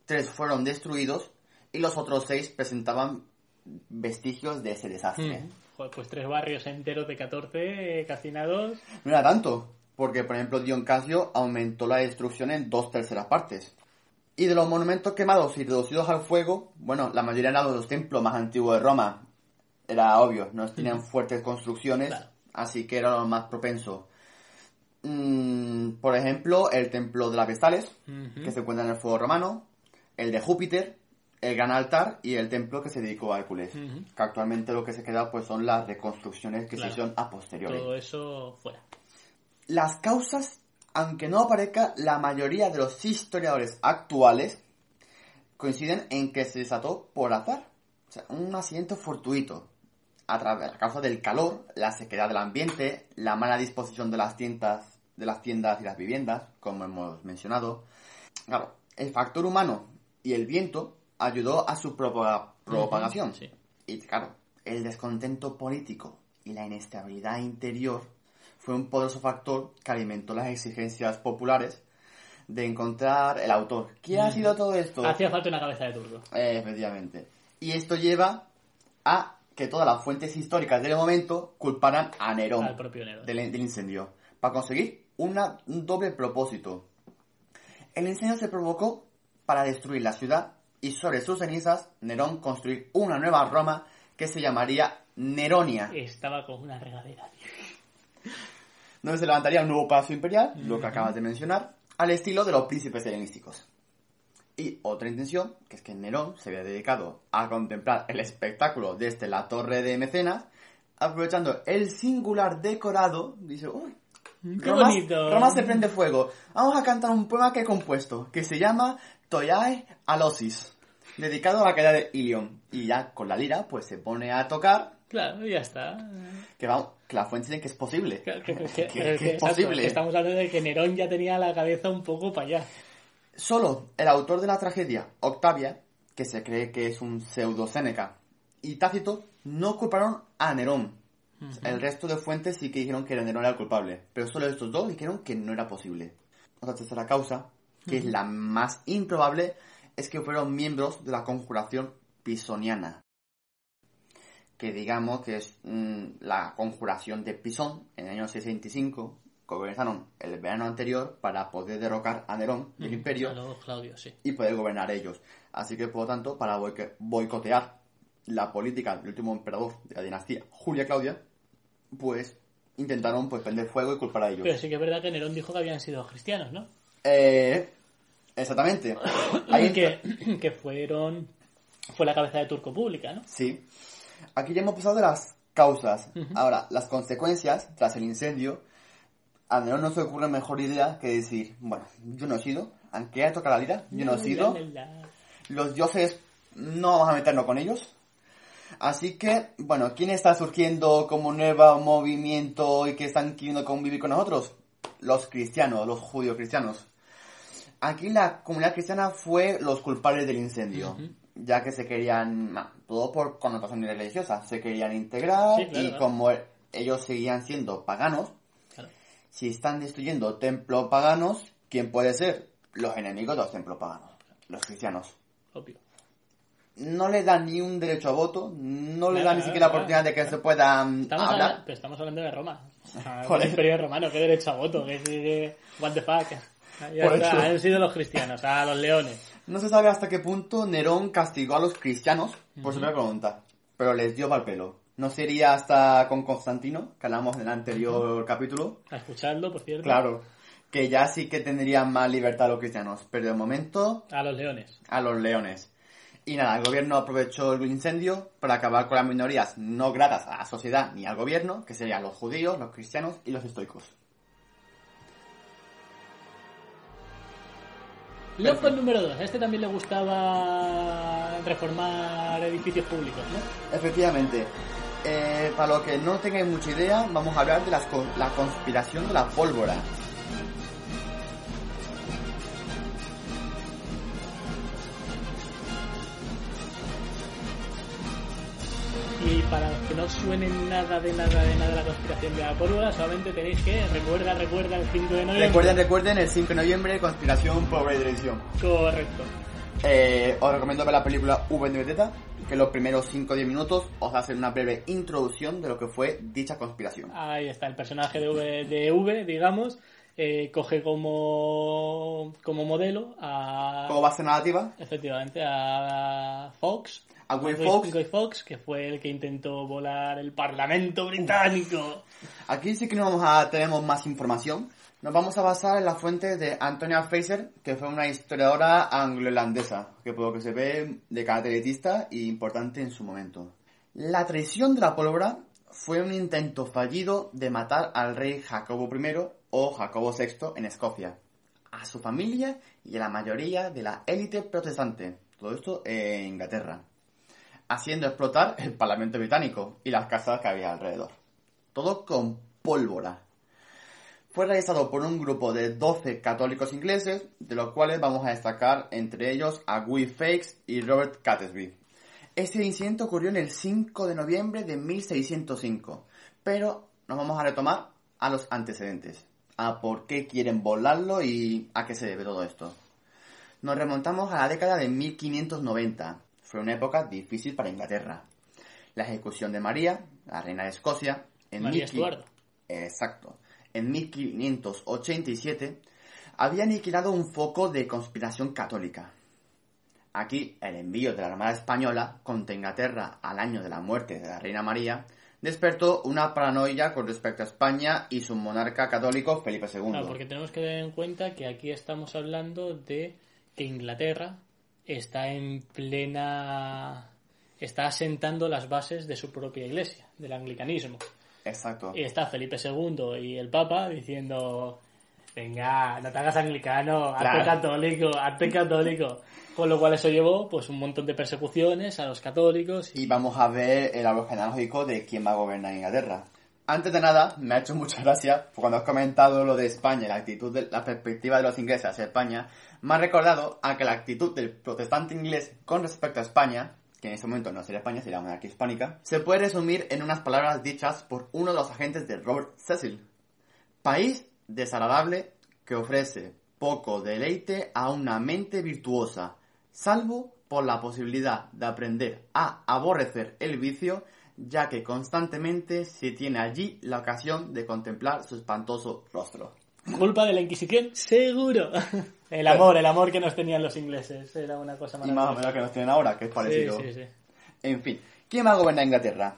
3 fueron destruidos y los otros 6 presentaban vestigios de ese desastre. Joder, pues tres barrios enteros de 14 eh, calcinados. No era tanto, porque por ejemplo Dion Casio aumentó la destrucción en dos terceras partes. Y de los monumentos quemados y reducidos al fuego, bueno, la mayoría eran los templos más antiguos de Roma. Era obvio, no tenían fuertes construcciones, Claro. así que era lo más propenso. Mm, por ejemplo, el templo de las Vestales, que se encuentra en el fuego romano, el de Júpiter, el gran altar y el templo que se dedicó a Hércules. Que actualmente lo que se queda pues son las reconstrucciones que Claro. se hicieron a posteriori. Todo eso fuera. Las causas, aunque no aparezca, la mayoría de los historiadores actuales coinciden en que se desató por azar. O sea, un accidente fortuito. A través, a causa del calor, la sequedad del ambiente, la mala disposición de las tiendas, de las tiendas y las viviendas, como hemos mencionado. Claro, el factor humano y el viento ayudó a su propaga- propagación. Sí. Y claro, el descontento político y la inestabilidad interior fue un poderoso factor que alimentó las exigencias populares de encontrar el autor. ¿Qué ha sido todo esto? Hacía falta una cabeza de turco. Eh, efectivamente. Y esto lleva a que todas las fuentes históricas del momento culparan a Nerón Al propio Nerón. del, del incendio, para conseguir una- un doble propósito. El incendio se provocó para destruir la ciudad y sobre sus cenizas Nerón construir una nueva Roma que se llamaría Neronia, Estaba con una regadera. Donde se levantaría un nuevo palacio imperial, lo que acabas de mencionar, al estilo de los príncipes helenísticos. Y otra intención, que es que Nerón se había dedicado a contemplar el espectáculo desde la torre de Mecenas, aprovechando el singular decorado, dice, uy, ¡Qué Roma, bonito! Roma se prende fuego. Vamos a cantar un poema que he compuesto, que se llama Toyae Alosis, dedicado a la caída de Ilion. Y ya con la lira, pues se pone a tocar, Claro, ya está. que, vamos, que la fuente dice que es posible. Que, que- que- Que- que- que es exacto, posible. estamos hablando de que Nerón ya tenía la cabeza un poco para allá. Solo el autor de la tragedia, Octavia, que se cree que es un pseudo Séneca, y Tácito no culparon a Nerón. El resto de fuentes sí que dijeron que Nerón era el culpable, pero solo estos dos dijeron que no era posible. Otra tercera causa, que es la más improbable, es que fueron miembros de la conjuración pisoniana. Que digamos que es mm, la conjuración de Pisón en el año 625, que organizaron el verano anterior para poder derrocar a Nerón del imperio sí. y poder gobernar ellos. Así que, por lo tanto, para boicotear la política del último emperador de la dinastía, Julia Claudia, pues intentaron pues prender fuego y culpar a ellos. Pero sí que es verdad que Nerón dijo que habían sido cristianos, ¿no? Eh, exactamente. Ahí que, que fueron... Fue la cabeza de turco pública, ¿no? Sí. Aquí ya hemos pasado de las causas. Ahora, las consecuencias tras el incendio. A Nerón no se ocurre mejor idea que decir, bueno, yo no he sido, aunque haya tocado la lira, yo no he sido. Los dioses no vamos a meternos con ellos. Así que, bueno, ¿quién está surgiendo como nuevo movimiento y que están queriendo convivir con nosotros? Los cristianos, los judíos cristianos. Aquí la comunidad cristiana fue los culpables del incendio, ya que se querían, todo por connotación religiosa, se querían integrar Sí, claro, y claro. como ellos seguían siendo paganos, Claro. si están destruyendo templos paganos, ¿quién puede ser? Los enemigos de los templos paganos, los cristianos Obvio. no le dan ni un derecho a voto, no le dan ni siquiera la oportunidad de que se pueda mm, Estamos, hablar. hablando, pero estamos hablando de Roma. O sea, del eso. imperio romano, qué derecho a voto, que, que, que- what the fuck. Ya Por está, eso. han sido los cristianos, a los leones. No se sabe hasta qué punto Nerón castigó a los cristianos por su primera voluntad, pero les dio mal pelo. No sería hasta con Constantino, que hablamos en el anterior capítulo, A escucharlo, por cierto. claro, que ya sí que tendrían más libertad los cristianos, pero de momento A los leones. a los leones. Y nada, el gobierno aprovechó el incendio para acabar con las minorías no gratas a la sociedad ni al gobierno, que serían los judíos, los cristianos y los estoicos. Loco número 2. A este también le gustaba reformar edificios públicos, ¿no? Efectivamente. Eh, para lo que no tengáis mucha idea, vamos a hablar de las la conspiración de la pólvora. Y para los que no suenen nada de nada de nada la conspiración de la pólvora, solamente tenéis que recuerda, recuerda el 5 de noviembre. Recuerden, recuerden, el 5 de noviembre, conspiración, pobre y dirección. Correcto. Eh, os recomiendo ver la película V de Vendetta, que los primeros 5 o 10 minutos os hacen una breve introducción de lo que fue dicha conspiración. Ahí está, el personaje de V, de v digamos, eh, coge como, como modelo a... Como base narrativa, Efectivamente, a Fox. A Guy. Guy Fawkes, que fue el que intentó volar el Parlamento británico. Aquí sí que no vamos a tenemos más información. Nos vamos a basar en la fuente de Antonia Fraser, que fue una historiadora anglo-irlandesa, que por lo que se ve de carácter elitista y importante en su momento. La traición de la pólvora fue un intento fallido de matar al rey Jacobo I o Jacobo VI en Escocia, a su familia y a la mayoría de la élite protestante. Todo esto en Inglaterra. Haciendo explotar el Parlamento británico y las casas que había alrededor. Todo con pólvora. Fue realizado por un grupo de 12 católicos ingleses, de los cuales vamos a destacar entre ellos a Guy Fawkes y Robert Catesby. Este incidente ocurrió en el 5 de noviembre de 1605, pero nos vamos a retomar a los antecedentes, a por qué quieren volarlo y a qué se debe todo esto. Nos remontamos a la década de 1590. Fue una época difícil para Inglaterra. La ejecución de María, la reina de Escocia, en María 15- Estuardo. Exacto. En 1587 había aniquilado un foco de conspiración católica. Aquí, el envío de la Armada Española contra Inglaterra al año de la muerte de la Reina María despertó una paranoia con respecto a España y su monarca católico Felipe II. Claro, porque tenemos que tener en cuenta que aquí estamos hablando de que Inglaterra está en plena... está asentando las bases de su propia iglesia, del anglicanismo. Exacto. Y está Felipe II y el Papa diciendo, venga, no te hagas anglicano, hazte Claro. católico, hazte católico. Con lo cual eso llevó pues un montón de persecuciones a los católicos y Y vamos a ver el árbol genealógico de quién va a gobernar Inglaterra. Antes de nada, me ha hecho mucha gracia cuando has comentado lo de España, la actitud, de, la perspectiva de los ingleses hacia España, ha recordado a que la actitud del protestante inglés con respecto a España, que en ese momento no sería España, sería la monarquía hispánica, se puede resumir en unas palabras dichas por uno de los agentes de Robert Cecil. País desagradable que ofrece poco deleite a una mente virtuosa, salvo por la posibilidad de aprender a aborrecer el vicio, ya que constantemente se tiene allí la ocasión de contemplar su espantoso rostro. Culpa de la Inquisición, seguro. El amor, el amor que nos tenían los ingleses, era una cosa Y más o maravillosa. menos que nos tienen ahora, que es parecido. Sí, sí, sí. En fin, ¿quién va a gobernar Inglaterra?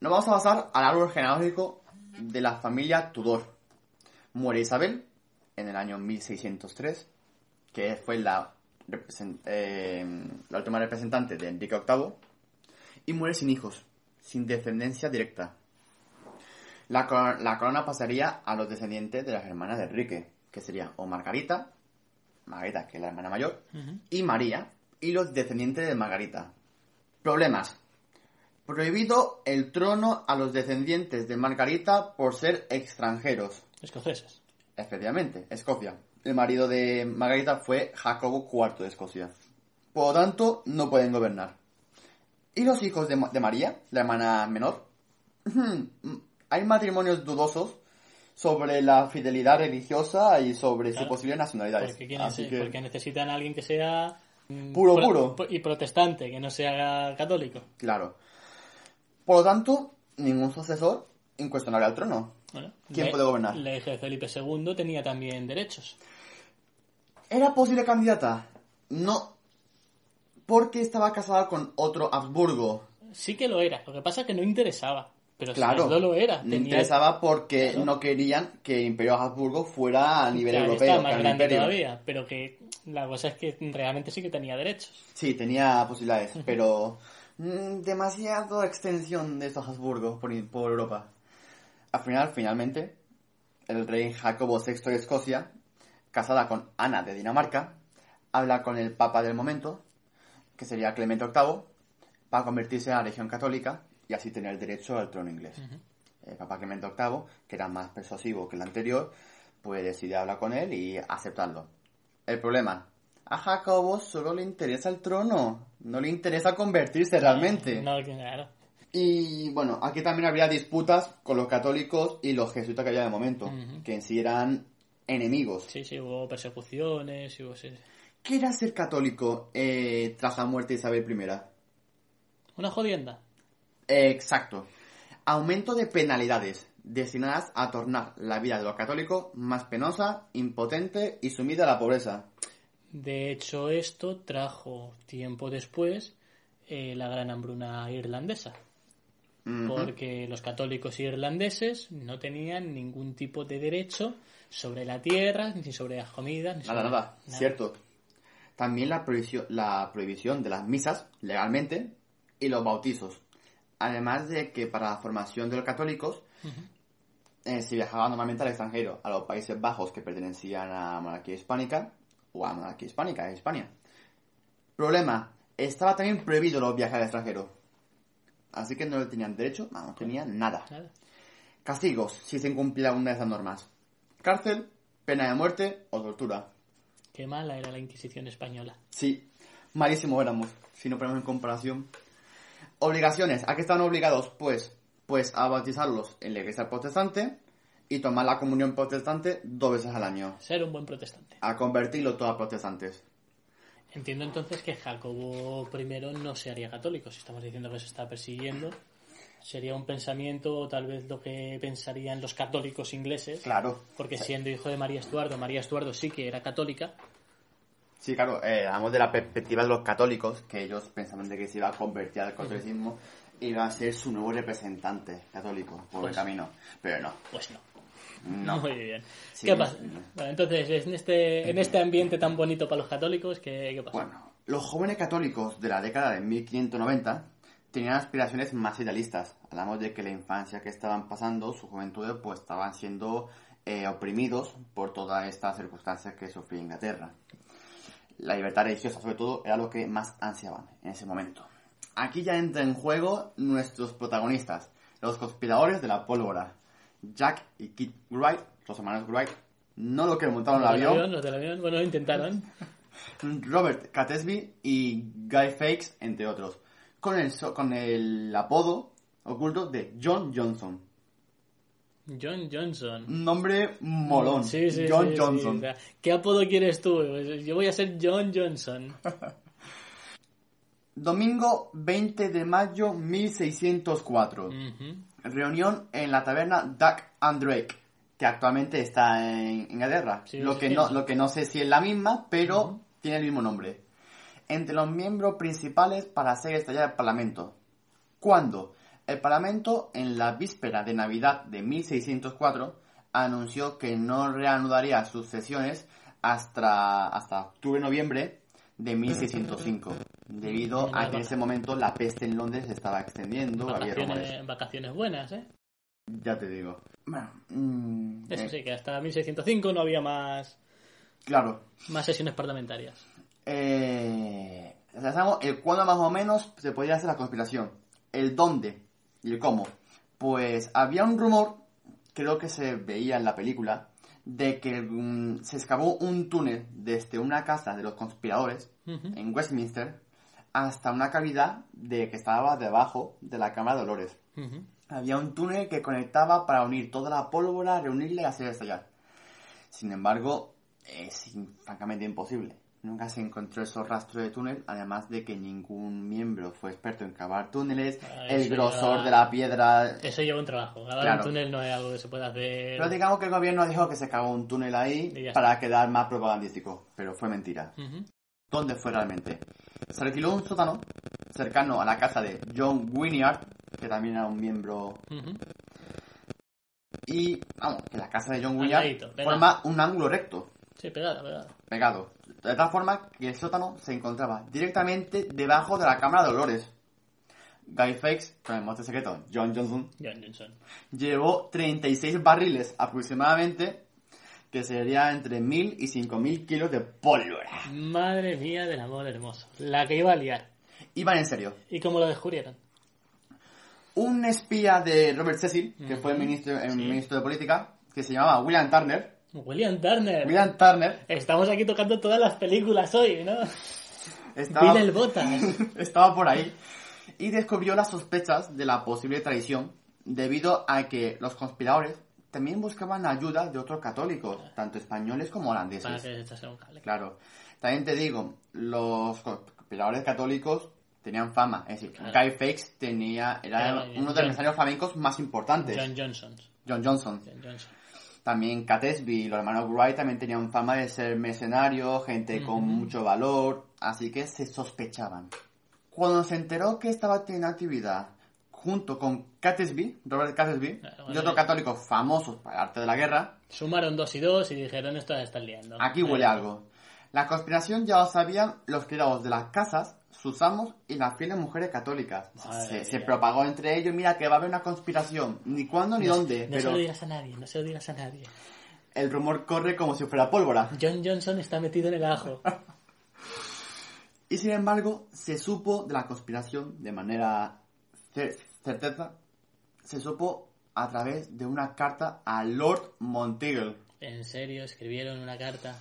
Nos vamos a basar al árbol genealógico de la familia Tudor. Muere Isabel en el año 1603, que fue la, eh, la última representante de Enrique VIII, y muere sin hijos, sin descendencia directa. La, cor- la corona pasaría a los descendientes de las hermanas de Enrique, que serían o Margarita, Margarita, que es la hermana mayor, y María, y los descendientes de Margarita. Problemas. Prohibido el trono a los descendientes de Margarita por ser extranjeros. Escoceses. Efectivamente, Escocia. El marido de Margarita fue Jacobo IV de Escocia. Por lo tanto, no pueden gobernar. ¿Y los hijos de, Ma- de María, la hermana menor? Hay matrimonios dudosos sobre la fidelidad religiosa y sobre Claro. su posible nacionalidad. Porque, Así que... porque necesitan a alguien que sea mm, Puro, pro- puro. y protestante, que no sea católico. Claro. Por lo tanto, ningún sucesor incuestionable al trono. Bueno, ¿Quién puede gobernar? La hija de Felipe II tenía también derechos. ¿Era posible candidata? No. Porque estaba casada con otro Habsburgo. Sí que lo era, lo que pasa es que no interesaba. Pero Claro. si no lo era. Tenía- interesaba porque Claro. no querían que el Imperio Habsburgo fuera a nivel Claro, europeo. que más grande imperio. todavía, pero que la cosa es que realmente sí que tenía derechos. Sí, tenía posibilidades, pero mm, demasiado extensión de estos Habsburgo por, por Europa. Al final, finalmente, el rey Jacobo VI de Escocia, casada con Ana de Dinamarca, habla con el papa del momento, que sería Clemente VIII, para convertirse en la religión católica y así tener el derecho al trono inglés. El papa Clemente VIII, que era más persuasivo que el anterior, pues decide hablar con él y aceptarlo. El problema, a Jacobo solo le interesa el trono, no le interesa convertirse realmente. No, claro. Y bueno, aquí también habría disputas con los católicos y los jesuitas que había de momento, que en sí eran enemigos. Sí, sí, hubo persecuciones, hubo... sí, sí. ¿Qué era ser católico eh, tras la muerte de Isabel I? Una jodienda. Exacto. Aumento de penalidades destinadas a tornar la vida de los católicos más penosa, impotente y sumida a la pobreza. De hecho, esto trajo tiempo después eh, la gran hambruna irlandesa. Porque los católicos irlandeses no tenían ningún tipo de derecho sobre la tierra, ni sobre las comidas, ni Nada, sobre nada, cierto. También la prohibición, la prohibición de las misas, legalmente, y los bautizos. Además de que para la formación de los católicos eh, se viajaba normalmente al extranjero, a los Países Bajos que pertenecían a la monarquía hispánica, o a la monarquía hispánica, en España. Problema, estaba también prohibido los viajes al extranjero. Así que no tenían derecho, no, no tenían nada. Nada. Castigos, si se incumplía una de esas normas. Cárcel, pena de muerte o tortura. Qué mala era la Inquisición española. Sí, malísimo éramos, si no ponemos en comparación. Obligaciones, ¿a qué estaban obligados? Pues, pues a bautizarlos en la iglesia protestante y tomar la comunión protestante dos veces al año. Ser un buen protestante. A convertirlos todos a protestantes. Entiendo entonces que Jacobo I no se haría católico. Si estamos diciendo que se está persiguiendo, sería un pensamiento, o tal vez lo que pensarían los católicos ingleses. Claro. Porque siendo hijo de María Estuardo, María Estuardo sí que era católica. Sí, claro, eh, hablamos de la perspectiva de los católicos, que ellos pensaban de que se iba a convertir al catolicismo y iba a ser su nuevo representante católico por el Pues- camino. Pero no, Pues no. no. Muy bien. Sí, ¿Qué pasa? no. Bueno, entonces, en este, en este ambiente tan bonito para los católicos, ¿qué, qué pasa? Bueno, los jóvenes católicos de la década de 1590 tenían aspiraciones más idealistas. Hablamos de que la infancia que estaban pasando, su juventud, pues estaban siendo eh, oprimidos por todas estas circunstancias que sufría Inglaterra. La libertad religiosa, sobre todo, era lo que más ansiaban en ese momento. Aquí ya entra en juego nuestros protagonistas, los conspiradores de la pólvora. Jack y Kit Wright, los hermanos Wright, no lo que montaron el avión, avión, los del avión, bueno, lo intentaron. Robert Catesby y Guy Fawkes, entre otros, con el, so- con el apodo oculto de John Johnson. John Johnson. Un nombre molón. Sí, sí, John sí, Johnson. o sea, ¿Qué apodo quieres tú? Yo voy a ser John Johnson. Domingo 20 de mayo 1604. Ujú. Reunión en la taberna Duck and Drake, que actualmente está en Inglaterra. Lo, que no, lo que no sé si es la misma, pero tiene el mismo nombre. Entre los miembros principales para hacer estallar el Parlamento. Cuando el Parlamento, en la víspera de Navidad de 1604, anunció que no reanudaría sus sesiones hasta, hasta octubre-noviembre de 1605, debido a que en ese momento la peste en Londres se estaba extendiendo, había rumores. Vacaciones, vacaciones buenas, ¿eh? Ya te digo. Bueno, mm, Eso eh, sí, que hasta 1605 no había más, Claro. más sesiones parlamentarias. Eh, o sea, sabemos el cuándo más o menos se podría hacer la conspiración. El dónde y el cómo. Pues había un rumor, creo que se veía en la película, de que mm, se excavó un túnel desde una casa de los conspiradores en Westminster hasta una cavidad de que estaba debajo de la Cámara de Dolores. Había un túnel que conectaba para unir toda la pólvora, reunirla y hacer estallar. Sin embargo, es francamente imposible. Nunca se encontró esos rastros de túnel, además de que ningún miembro fue experto en cavar túneles, Ah, el grosor de la piedra... Eso lleva un trabajo. Grabar Claro. un túnel no es algo que se pueda hacer. Pero digamos que el gobierno dijo que se cavó un túnel ahí para quedar más propagandístico, pero fue mentira. ¿Dónde fue realmente? Se alquiló un sótano cercano a la casa de John Wynyard, que también era un miembro. Y, vamos, que la casa de John pegado. forma un ángulo recto, Sí, pegada, pegada. pegado. De tal forma que el sótano se encontraba directamente debajo de la cámara de olores. Guy Fawkes, con el monte secreto John Johnson, John Johnson. llevó 36 barriles aproximadamente, que sería entre 1000 y 5000 kilos de pólvora. Madre mía del amor hermoso. La que iba a liar. Iban en serio. ¿Y cómo lo descubrieron? Un espía de Robert Cecil, que fue el ministro, el sí. ministro de Política, que se llamaba William Turner. William Turner. William Turner Estamos aquí tocando todas las películas hoy, ¿no? estaba... Bill el Botas. estaba por ahí y descubrió las sospechas de la posible traición debido a que los conspiradores también buscaban ayuda de otros católicos, tanto españoles como Para holandeses. que echase un cable. Claro. También te digo, los conspiradores católicos tenían fama. Es decir, Claro. Guy Fawkes tenía, era uno de los mercenarios flamencos más importantes. John Johnson. John Johnson. John Johnson. También Catesby y los hermanos Wright también tenían fama de ser mercenarios, gente con Ujú. mucho valor, así que se sospechaban. Cuando se enteró que estaba teniendo actividad junto con Catesby, Robert Catesby, Claro, y bueno, otros y- católicos famosos para el arte de la guerra, Sumaron dos y dos y dijeron esto ya está liando. aquí huele algo. La conspiración ya lo sabían los criados de las casas, sus amos y las fieles mujeres católicas. Se, propagó entre ellos, mira que va a haber una conspiración, ni cuándo ni No- dónde, No se lo digas a nadie, no se lo digas a nadie. el rumor corre como si fuera pólvora. John Johnson está metido en el ajo. Y sin embargo, se supo de la conspiración de manera cer- certeza, se supo a través de una carta a Lord Monteagle. En serio, escribieron una carta.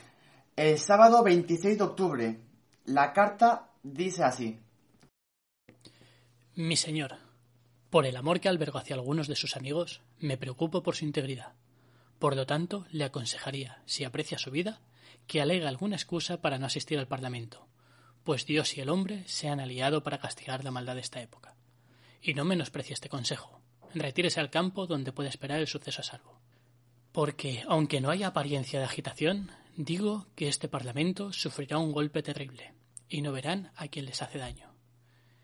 El sábado 26 de octubre, la carta dice así. Mi señor, por el amor que albergo hacia algunos de sus amigos, me preocupo por su integridad. Por lo tanto, le aconsejaría, si aprecia su vida, que alegue alguna excusa para no asistir al Parlamento, pues Dios y el hombre se han aliado para castigar la maldad de esta época. Y no menosprecie este consejo. Retírese al campo donde puede esperar el suceso a salvo. Porque, aunque no haya apariencia de agitación, digo que este Parlamento sufrirá un golpe terrible, y no verán a quien les hace daño.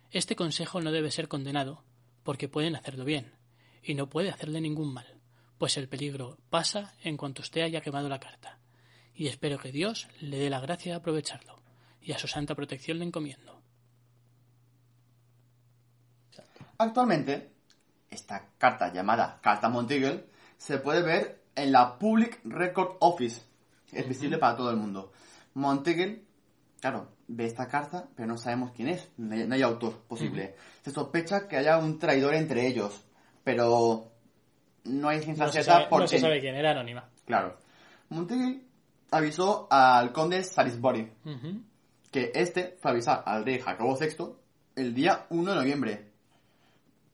Este consejo no debe ser condenado, porque pueden hacerlo bien, y no puede hacerle ningún mal, pues el peligro pasa en cuanto usted haya quemado la carta, y espero que Dios le dé la gracia de aprovecharlo, y a su santa protección le encomiendo. Actualmente, esta carta llamada Carta Monteagle se puede ver en la Public Record Office. Es visible para todo el mundo. Monteagle, claro, ve esta carta, pero no sabemos quién es. No hay, no hay autor posible. Se sospecha que haya un traidor entre ellos, pero no hay ciencia No cierta porque... no se sabe quién era anónima. Claro. Monteagle avisó al conde Salisbury que este fue a avisar al rey Jacobo VI el día 1 de noviembre.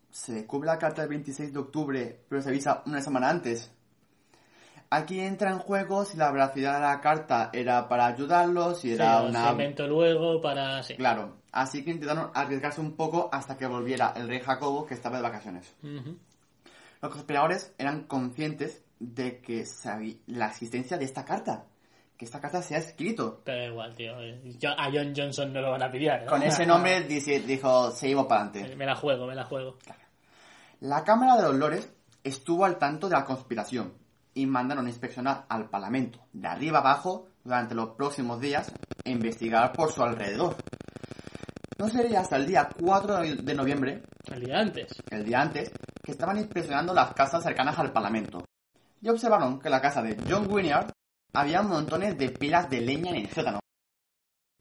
Se descubre la carta del 26 de octubre, pero se avisa una semana antes. Aquí entra en juego si la veracidad de la carta era para ayudarlos, si era Sí, una... Luego para... Sí. Claro, así que intentaron arriesgarse un poco hasta que volviera el rey Jacobo, que estaba de vacaciones. Los conspiradores eran conscientes de que sabí- la existencia de esta carta, que esta carta se ha escrito. Pero igual, tío. Yo- a John Johnson no lo van a pillar. ¿no? Con ese nombre dice- dijo, seguimos para adelante. Me la juego, me la juego. La Cámara de los Lores estuvo al tanto de la conspiración y mandaron a inspeccionar al Parlamento de arriba abajo durante los próximos días e investigar por su alrededor. No sería hasta el día 4 de noviembre, El día antes. el día antes, que estaban inspeccionando las casas cercanas al Parlamento y observaron que en la casa de John Wynyard había montones de pilas de leña en el sótano.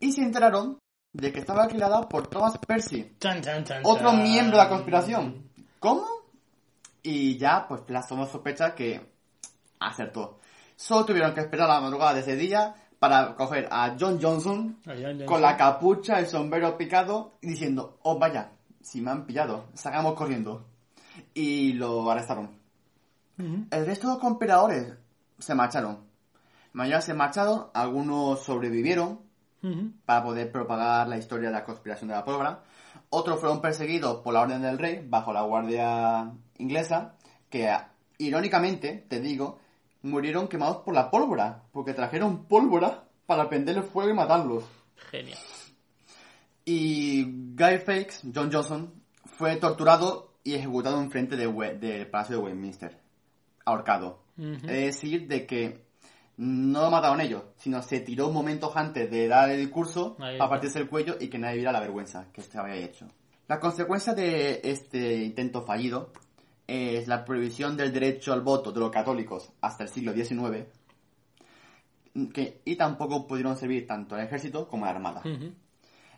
Y se enteraron de que estaba alquilada por Thomas Percy, Chan, chan, chan, otro miembro de la conspiración. ¿Cómo? Y ya, pues las tomó sospecha que acertó. Solo tuvieron que esperar la madrugada de ese día para coger a John Johnson A John Johnson. con la capucha, el sombrero picado y diciendo, oh vaya, si me han pillado, salgamos corriendo. Y lo arrestaron. El resto de los conspiradores se marcharon. La mayoría se marcharon, algunos sobrevivieron, para poder propagar la historia de la conspiración de la pólvora. Otros fueron perseguidos por la orden del rey bajo la guardia inglesa, que irónicamente, te digo, murieron quemados por la pólvora, porque trajeron pólvora para prender el fuego y matarlos. Genial. Y Guy Fawkes, John Johnson, fue torturado y ejecutado en frente de del Palacio de Westminster, ahorcado. Es decir, de que no lo mataron ellos, sino se tiró momentos antes de dar el discurso Ahí para partirse el cuello y que nadie viera la vergüenza que se había hecho. La consecuencia de este intento fallido es la prohibición del derecho al voto de los católicos hasta el siglo XIX, que, y tampoco pudieron servir tanto al ejército como a la armada.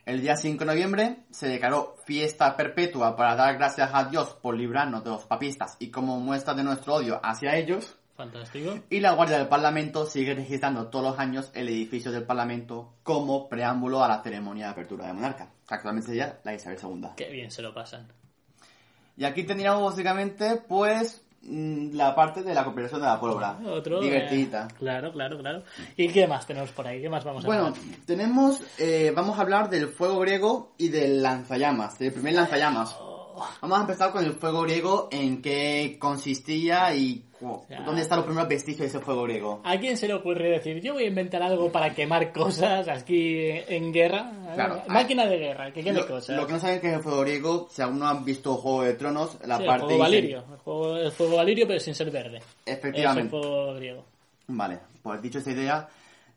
El día 5 de noviembre se declaró fiesta perpetua para dar gracias a Dios por librarnos de los papistas y como muestra de nuestro odio hacia ellos. Fantástico. Y la Guardia del Parlamento sigue registrando todos los años el edificio del Parlamento como preámbulo a la ceremonia de apertura de monarca, que actualmente sería la Isabel II. Qué bien se lo pasan. Y aquí tendríamos básicamente, pues, mm, la parte de la cooperación de la pólvora. Otro. Divertidita. eh, claro, claro, claro. ¿Y qué más tenemos por ahí? ¿Qué más vamos a Bueno, hablar? tenemos, eh, vamos a hablar del fuego griego y del lanzallamas, del primer lanzallamas. Vamos a empezar con el fuego griego, en qué consistía y Ya. dónde están los primeros vestigios de ese fuego griego. ¿A quién se le ocurre decir, yo voy a inventar algo para quemar cosas aquí en guerra? Claro. Máquina de guerra, que queme Lo, cosas. lo que no saben que es el fuego griego, si aún no han visto Juego de Tronos, la Sí, el parte... fuego dice- valirio. El fuego, el fuego valirio, pero sin ser verde. Es el Efectivamente. fuego griego. Vale, pues dicho esta idea,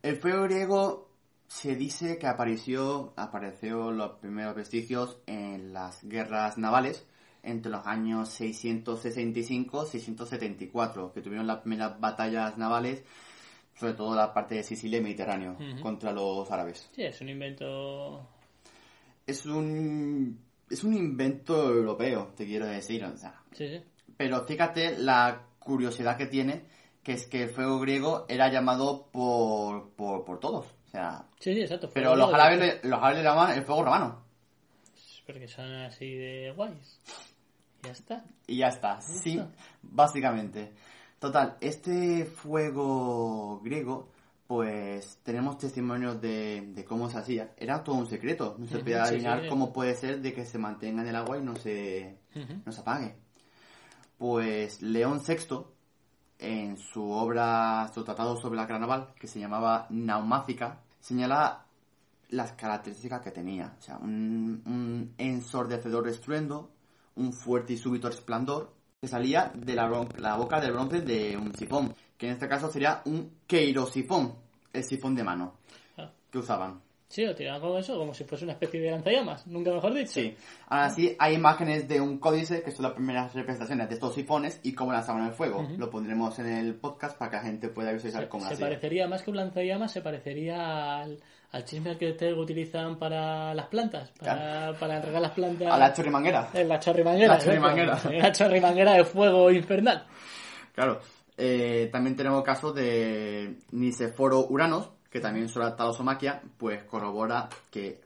el fuego griego se dice que apareció, apareció los primeros vestigios en las guerras navales entre los años 665-674, que tuvieron las primeras batallas navales, sobre todo la parte de Sicilia y Mediterráneo, contra los árabes. Sí, es un invento... Es un, es un invento europeo, te quiero decir, o sea, Sí, sí. pero fíjate la curiosidad que tiene, que es que el fuego griego era llamado por, por, por todos. O sea, Sí, sí, exacto. pero los de- árabes, le- los árabes le llamaban el fuego romano. Porque son así de guays. Y ya está. Y ya está, sí, básicamente. Total, este fuego griego, pues tenemos testimonios de, de cómo se hacía. Era todo un secreto, no se podía adivinar sí. cómo puede ser de que se mantenga en el agua y no se, no se apague. Pues León VI, en su obra, su tratado sobre la guerra naval, que se llamaba Naumática, señala las características que tenía. O sea, un, un ensordecedor estruendo, un fuerte y súbito resplandor, que salía de la boca del bronce de un sifón, que en este caso sería un queirosifón, el sifón de mano Ah. que usaban. Sí, lo tiraban como eso, como si fuese una especie de lanzallamas. Nunca mejor dicho. Sí. Ahora sí, hay imágenes de un códice, que son las primeras representaciones de estos sifones y cómo lanzaban el fuego. Lo pondremos en el podcast para que la gente pueda visualizar Se, cómo se parecería, más que un lanzallamas, se parecería al, al chisme que ustedes utilizan para las plantas. Para, para regar las plantas. A la chorrimanguera. En la chorrimanguera. La chorrimanguera. La chorrimanguera de fuego infernal. Claro. Eh, también tenemos casos de Niceforo Uranos, que también sobre la talosomaquia, pues corrobora que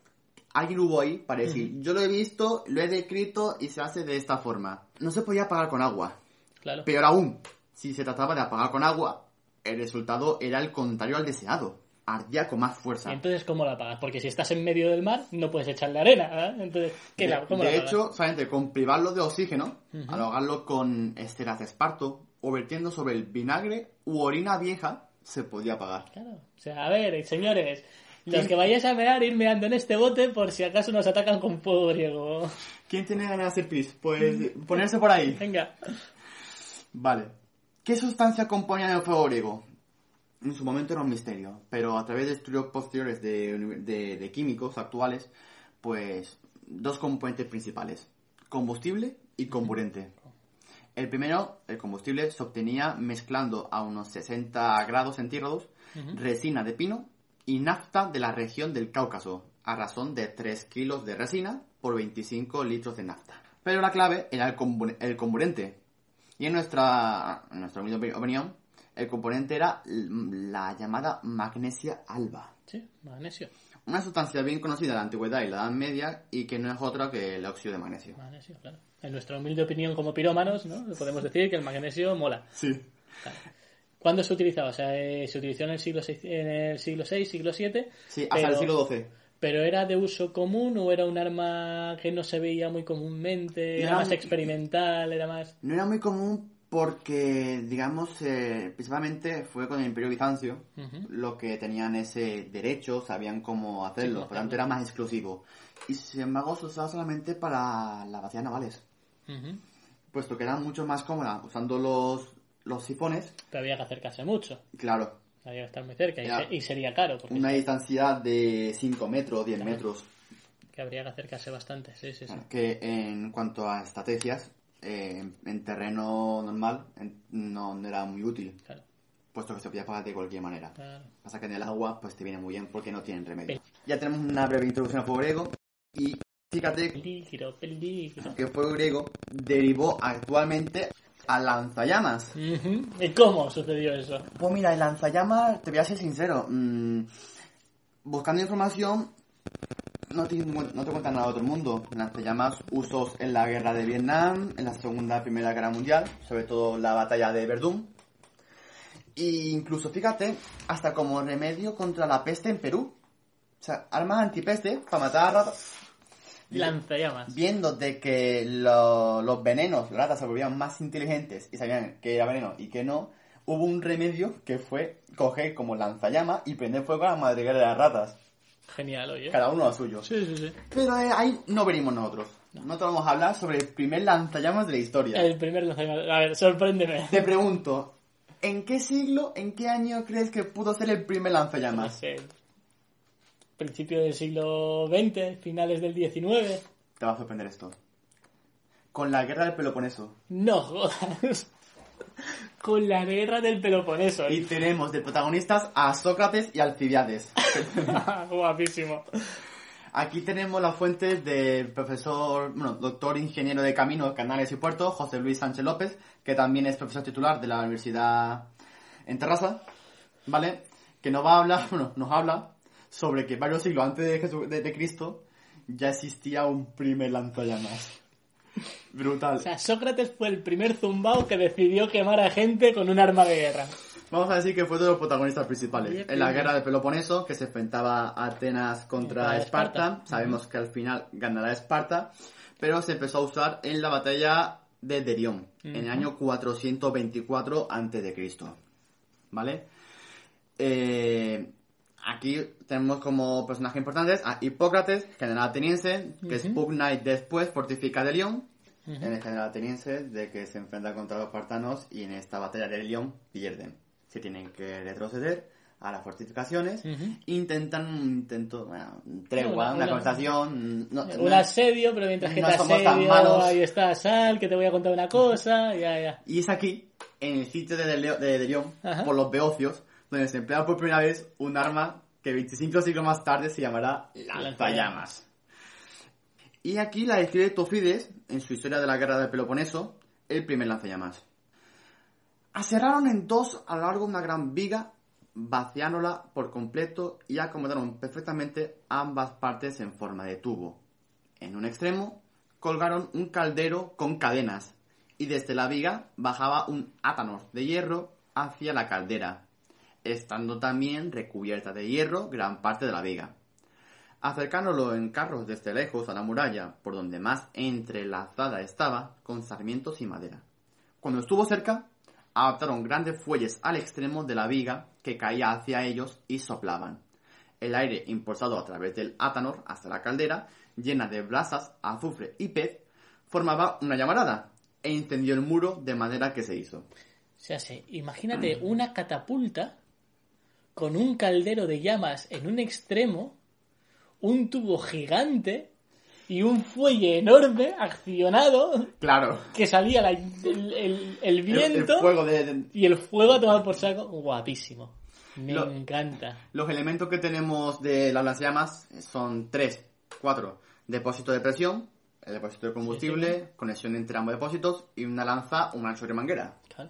alguien hubo ahí para decir, yo lo he visto, lo he descrito y se hace de esta forma. No se podía apagar con agua. Claro. Peor aún, si se trataba de apagar con agua, el resultado era el contrario al deseado. Ardía con más fuerza. Entonces, ¿cómo la apagas? Porque si estás en medio del mar, no puedes echarle arena. ¿eh? Entonces, ¿qué de la, ¿cómo de la apagas? hecho, solamente con privarlo de oxígeno, ahogarlo con esteras de esparto o vertiendo sobre el vinagre u orina vieja, se podía apagar. Claro. O sea, a ver, señores, los ¿Quién- que vayáis a mear, ir meando en este bote por si acaso nos atacan con fuego griego. ¿Quién tiene ganas de hacer pis? Pues ponerse por ahí. Venga. Vale. ¿Qué sustancia componía el fuego griego? En su momento era un misterio, pero a través de estudios posteriores de, de- de químicos actuales, pues dos componentes principales, combustible y comburente. El primero, el combustible, se obtenía mezclando a unos 60 grados centígrados resina de pino y nafta de la región del Cáucaso, a razón de 3 kilos de resina por 25 litros de nafta. Pero la clave era el, el comburente. Y en nuestra, en nuestra opinión, el componente era la llamada magnesia alba. Sí, magnesio. Una sustancia bien conocida en la antigüedad y la Edad Media y que no es otra que el óxido de magnesio. Magnesio, claro. En nuestra humilde opinión como pirómanos, ¿no? Podemos decir que el magnesio mola. Sí. ¿Cuándo se utilizaba? O sea, eh, se utilizó en el siglo VI, en el siglo VI, siglo VII. Sí, hasta pero- el siglo XII. ¿Pero era de uso común o era un arma que no se veía muy comúnmente? ¿Era Era más experimental? ¿Era más...? No era muy común porque, digamos, eh, principalmente fue con el Imperio Bizancio los que tenían ese derecho, sabían cómo hacerlo, cómo por lo tanto era más exclusivo. Y sin embargo se usaba solamente para las batallas navales, puesto que era mucho más cómoda usando los, los sifones, Pero había que acercarse mucho. claro, Había que estar muy cerca y, Ya. se- y sería caro, porque una distancia de 5 metros, 10 metros, que habría que acercarse bastante. Sí, sí, sí. Que en cuanto a estrategias, eh, en, en terreno normal en- no, no era muy útil, Claro, puesto que se podía pagar de cualquier manera. claro. Pasa que en el agua pues te viene muy bien porque no tienen remedio. Ya tenemos una breve introducción al fuego griego y fíjate Peligro, peligro. que el fuego griego derivó actualmente a lanzallamas. ¿Y cómo sucedió eso? Pues mira, el lanzallamas, te voy a ser sincero, mm, buscando información no te, no te cuentan nada de otro mundo. Lanzallamas usos en la guerra de Vietnam, en la segunda primera guerra mundial, sobre todo la batalla de Verdún. E incluso, fíjate, hasta como remedio contra la peste en Perú. O sea, armas antipeste para matar a ratas. Lanzallamas. Viendo de que lo- los venenos, las ratas se volvían más inteligentes y sabían que era veneno y que no, hubo un remedio que fue coger como lanzallamas y prender fuego a la madriguera de las ratas. Genial, oye. Cada uno a suyo. Sí, sí, sí. Pero eh, ahí no venimos nosotros. Nosotros vamos a hablar sobre el primer lanzallamas de la historia. El primer lanzallamas. A ver, sorpréndeme. Te pregunto, ¿en qué siglo, en qué año crees que pudo ser el primer No lanzallamas? sé. Principio del siglo XX, finales del XIX. Te va a sorprender esto. Con la guerra del Peloponeso. No jodas. Con la guerra del Peloponeso. Y tenemos de protagonistas a Sócrates y Alcibiades. Guapísimo. Aquí tenemos las fuentes del profesor, bueno, doctor ingeniero de caminos, canales y puertos, José Luis Sánchez López, que también es profesor titular de la Universidad en Terrassa, ¿vale? Que nos va a hablar, bueno, nos habla sobre que varios siglos antes de, Jesu- de- de Cristo ya existía un primer lanzallamas. Brutal. O sea, Sócrates fue el primer zumbao que decidió quemar a gente con un arma de guerra. Vamos a decir que fue de los protagonistas principales. En la guerra de Peloponeso, que se enfrentaba a Atenas contra Contra Esparta. Esparta. Sabemos que al final ganará Esparta, pero se empezó a usar en la batalla de Derión, en el año 424 a.C. ¿Vale? Eh, aquí tenemos como personajes importantes a Hipócrates, general ateniense, que es Ujú. Pugna y después fortifica Delión, Ujú. en el general ateniense de que se enfrenta contra los espartanos y en esta batalla de León pierden. Se tienen que retroceder a las fortificaciones. Ujú. Intentan un intento, bueno, tregua, Una- una, una- conversación. No, Un no- asedio, pero mientras que te asedio, ahí está, sal, que te voy a contar una cosa, ya, ya. Y es aquí, en el sitio de, de, de León, Ajá. por los beocios, donde se emplea por primera vez un arma que 25 siglos más tarde se llamará lanzallamas. Y aquí la describe Tofides, en su historia de la guerra del Peloponeso, el primer lanzallamas. Aserraron en dos a lo largo de una gran viga, vaciándola por completo y acomodaron perfectamente ambas partes en forma de tubo. En un extremo colgaron un caldero con cadenas y desde la viga bajaba un átanor de hierro hacia la caldera, estando también recubierta de hierro gran parte de la viga. Acercándolo en carros desde lejos a la muralla, por donde más entrelazada estaba, con sarmientos y madera. Cuando estuvo cerca, adaptaron grandes fuelles al extremo de la viga que caía hacia ellos y soplaban. El aire impulsado a través del átanor hasta la caldera, llena de brasas, azufre y pez, formaba una llamarada e incendió el muro de manera que se hizo. O sea, imagínate una catapulta con un caldero de llamas en un extremo, un tubo gigante y un fuelle enorme accionado Claro, que salía la- el, el- el el, el viento fuego de, de- y el fuego a tomar por saco. Guapísimo. Me Lo- encanta. Los elementos que tenemos de las lanzallamas son tres, cuatro. Depósito de presión, el depósito de combustible, conexión entre ambos depósitos y una lanza, un ancho de manguera. Claro.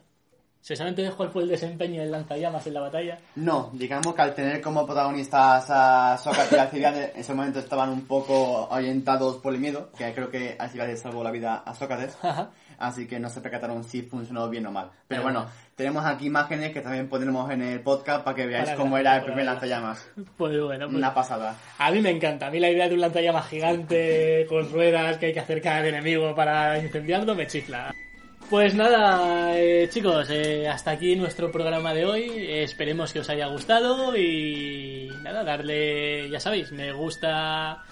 ¿Se saben entonces cuál fue el desempeño del lanzallamas en la batalla? No, digamos que al tener como protagonistas a Sócrates y Alcibiades, en ese momento estaban un poco orientados por el miedo, que creo que Alcibiades salvó la vida a Sócrates, así que no se percataron si funcionó bien o mal. Pero bueno, tenemos aquí imágenes que también pondremos en el podcast para que veáis Para cómo era el primer lanzallamas. Pues bueno, pues Una pasada. a mí me encanta. A mí la idea de un lanzallamas gigante con ruedas que hay que acercar al enemigo para incendiarlo me chifla. Pues nada, eh, chicos, eh, hasta aquí nuestro programa de hoy. Esperemos que os haya gustado y nada, darle, ya sabéis, me gusta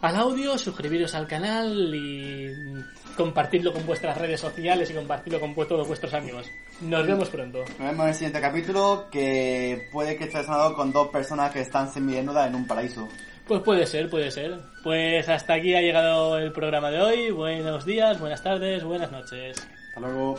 al audio, suscribiros al canal y compartirlo con vuestras redes sociales y compartirlo con todos vuestros amigos. Nos vemos pronto. Nos vemos en el siguiente capítulo que puede que esté relacionado con dos personas que están semidesnudas en un paraíso. Pues puede ser, puede ser. Pues hasta aquí ha llegado el programa de hoy. Buenos días, buenas tardes, buenas noches. Hasta luego.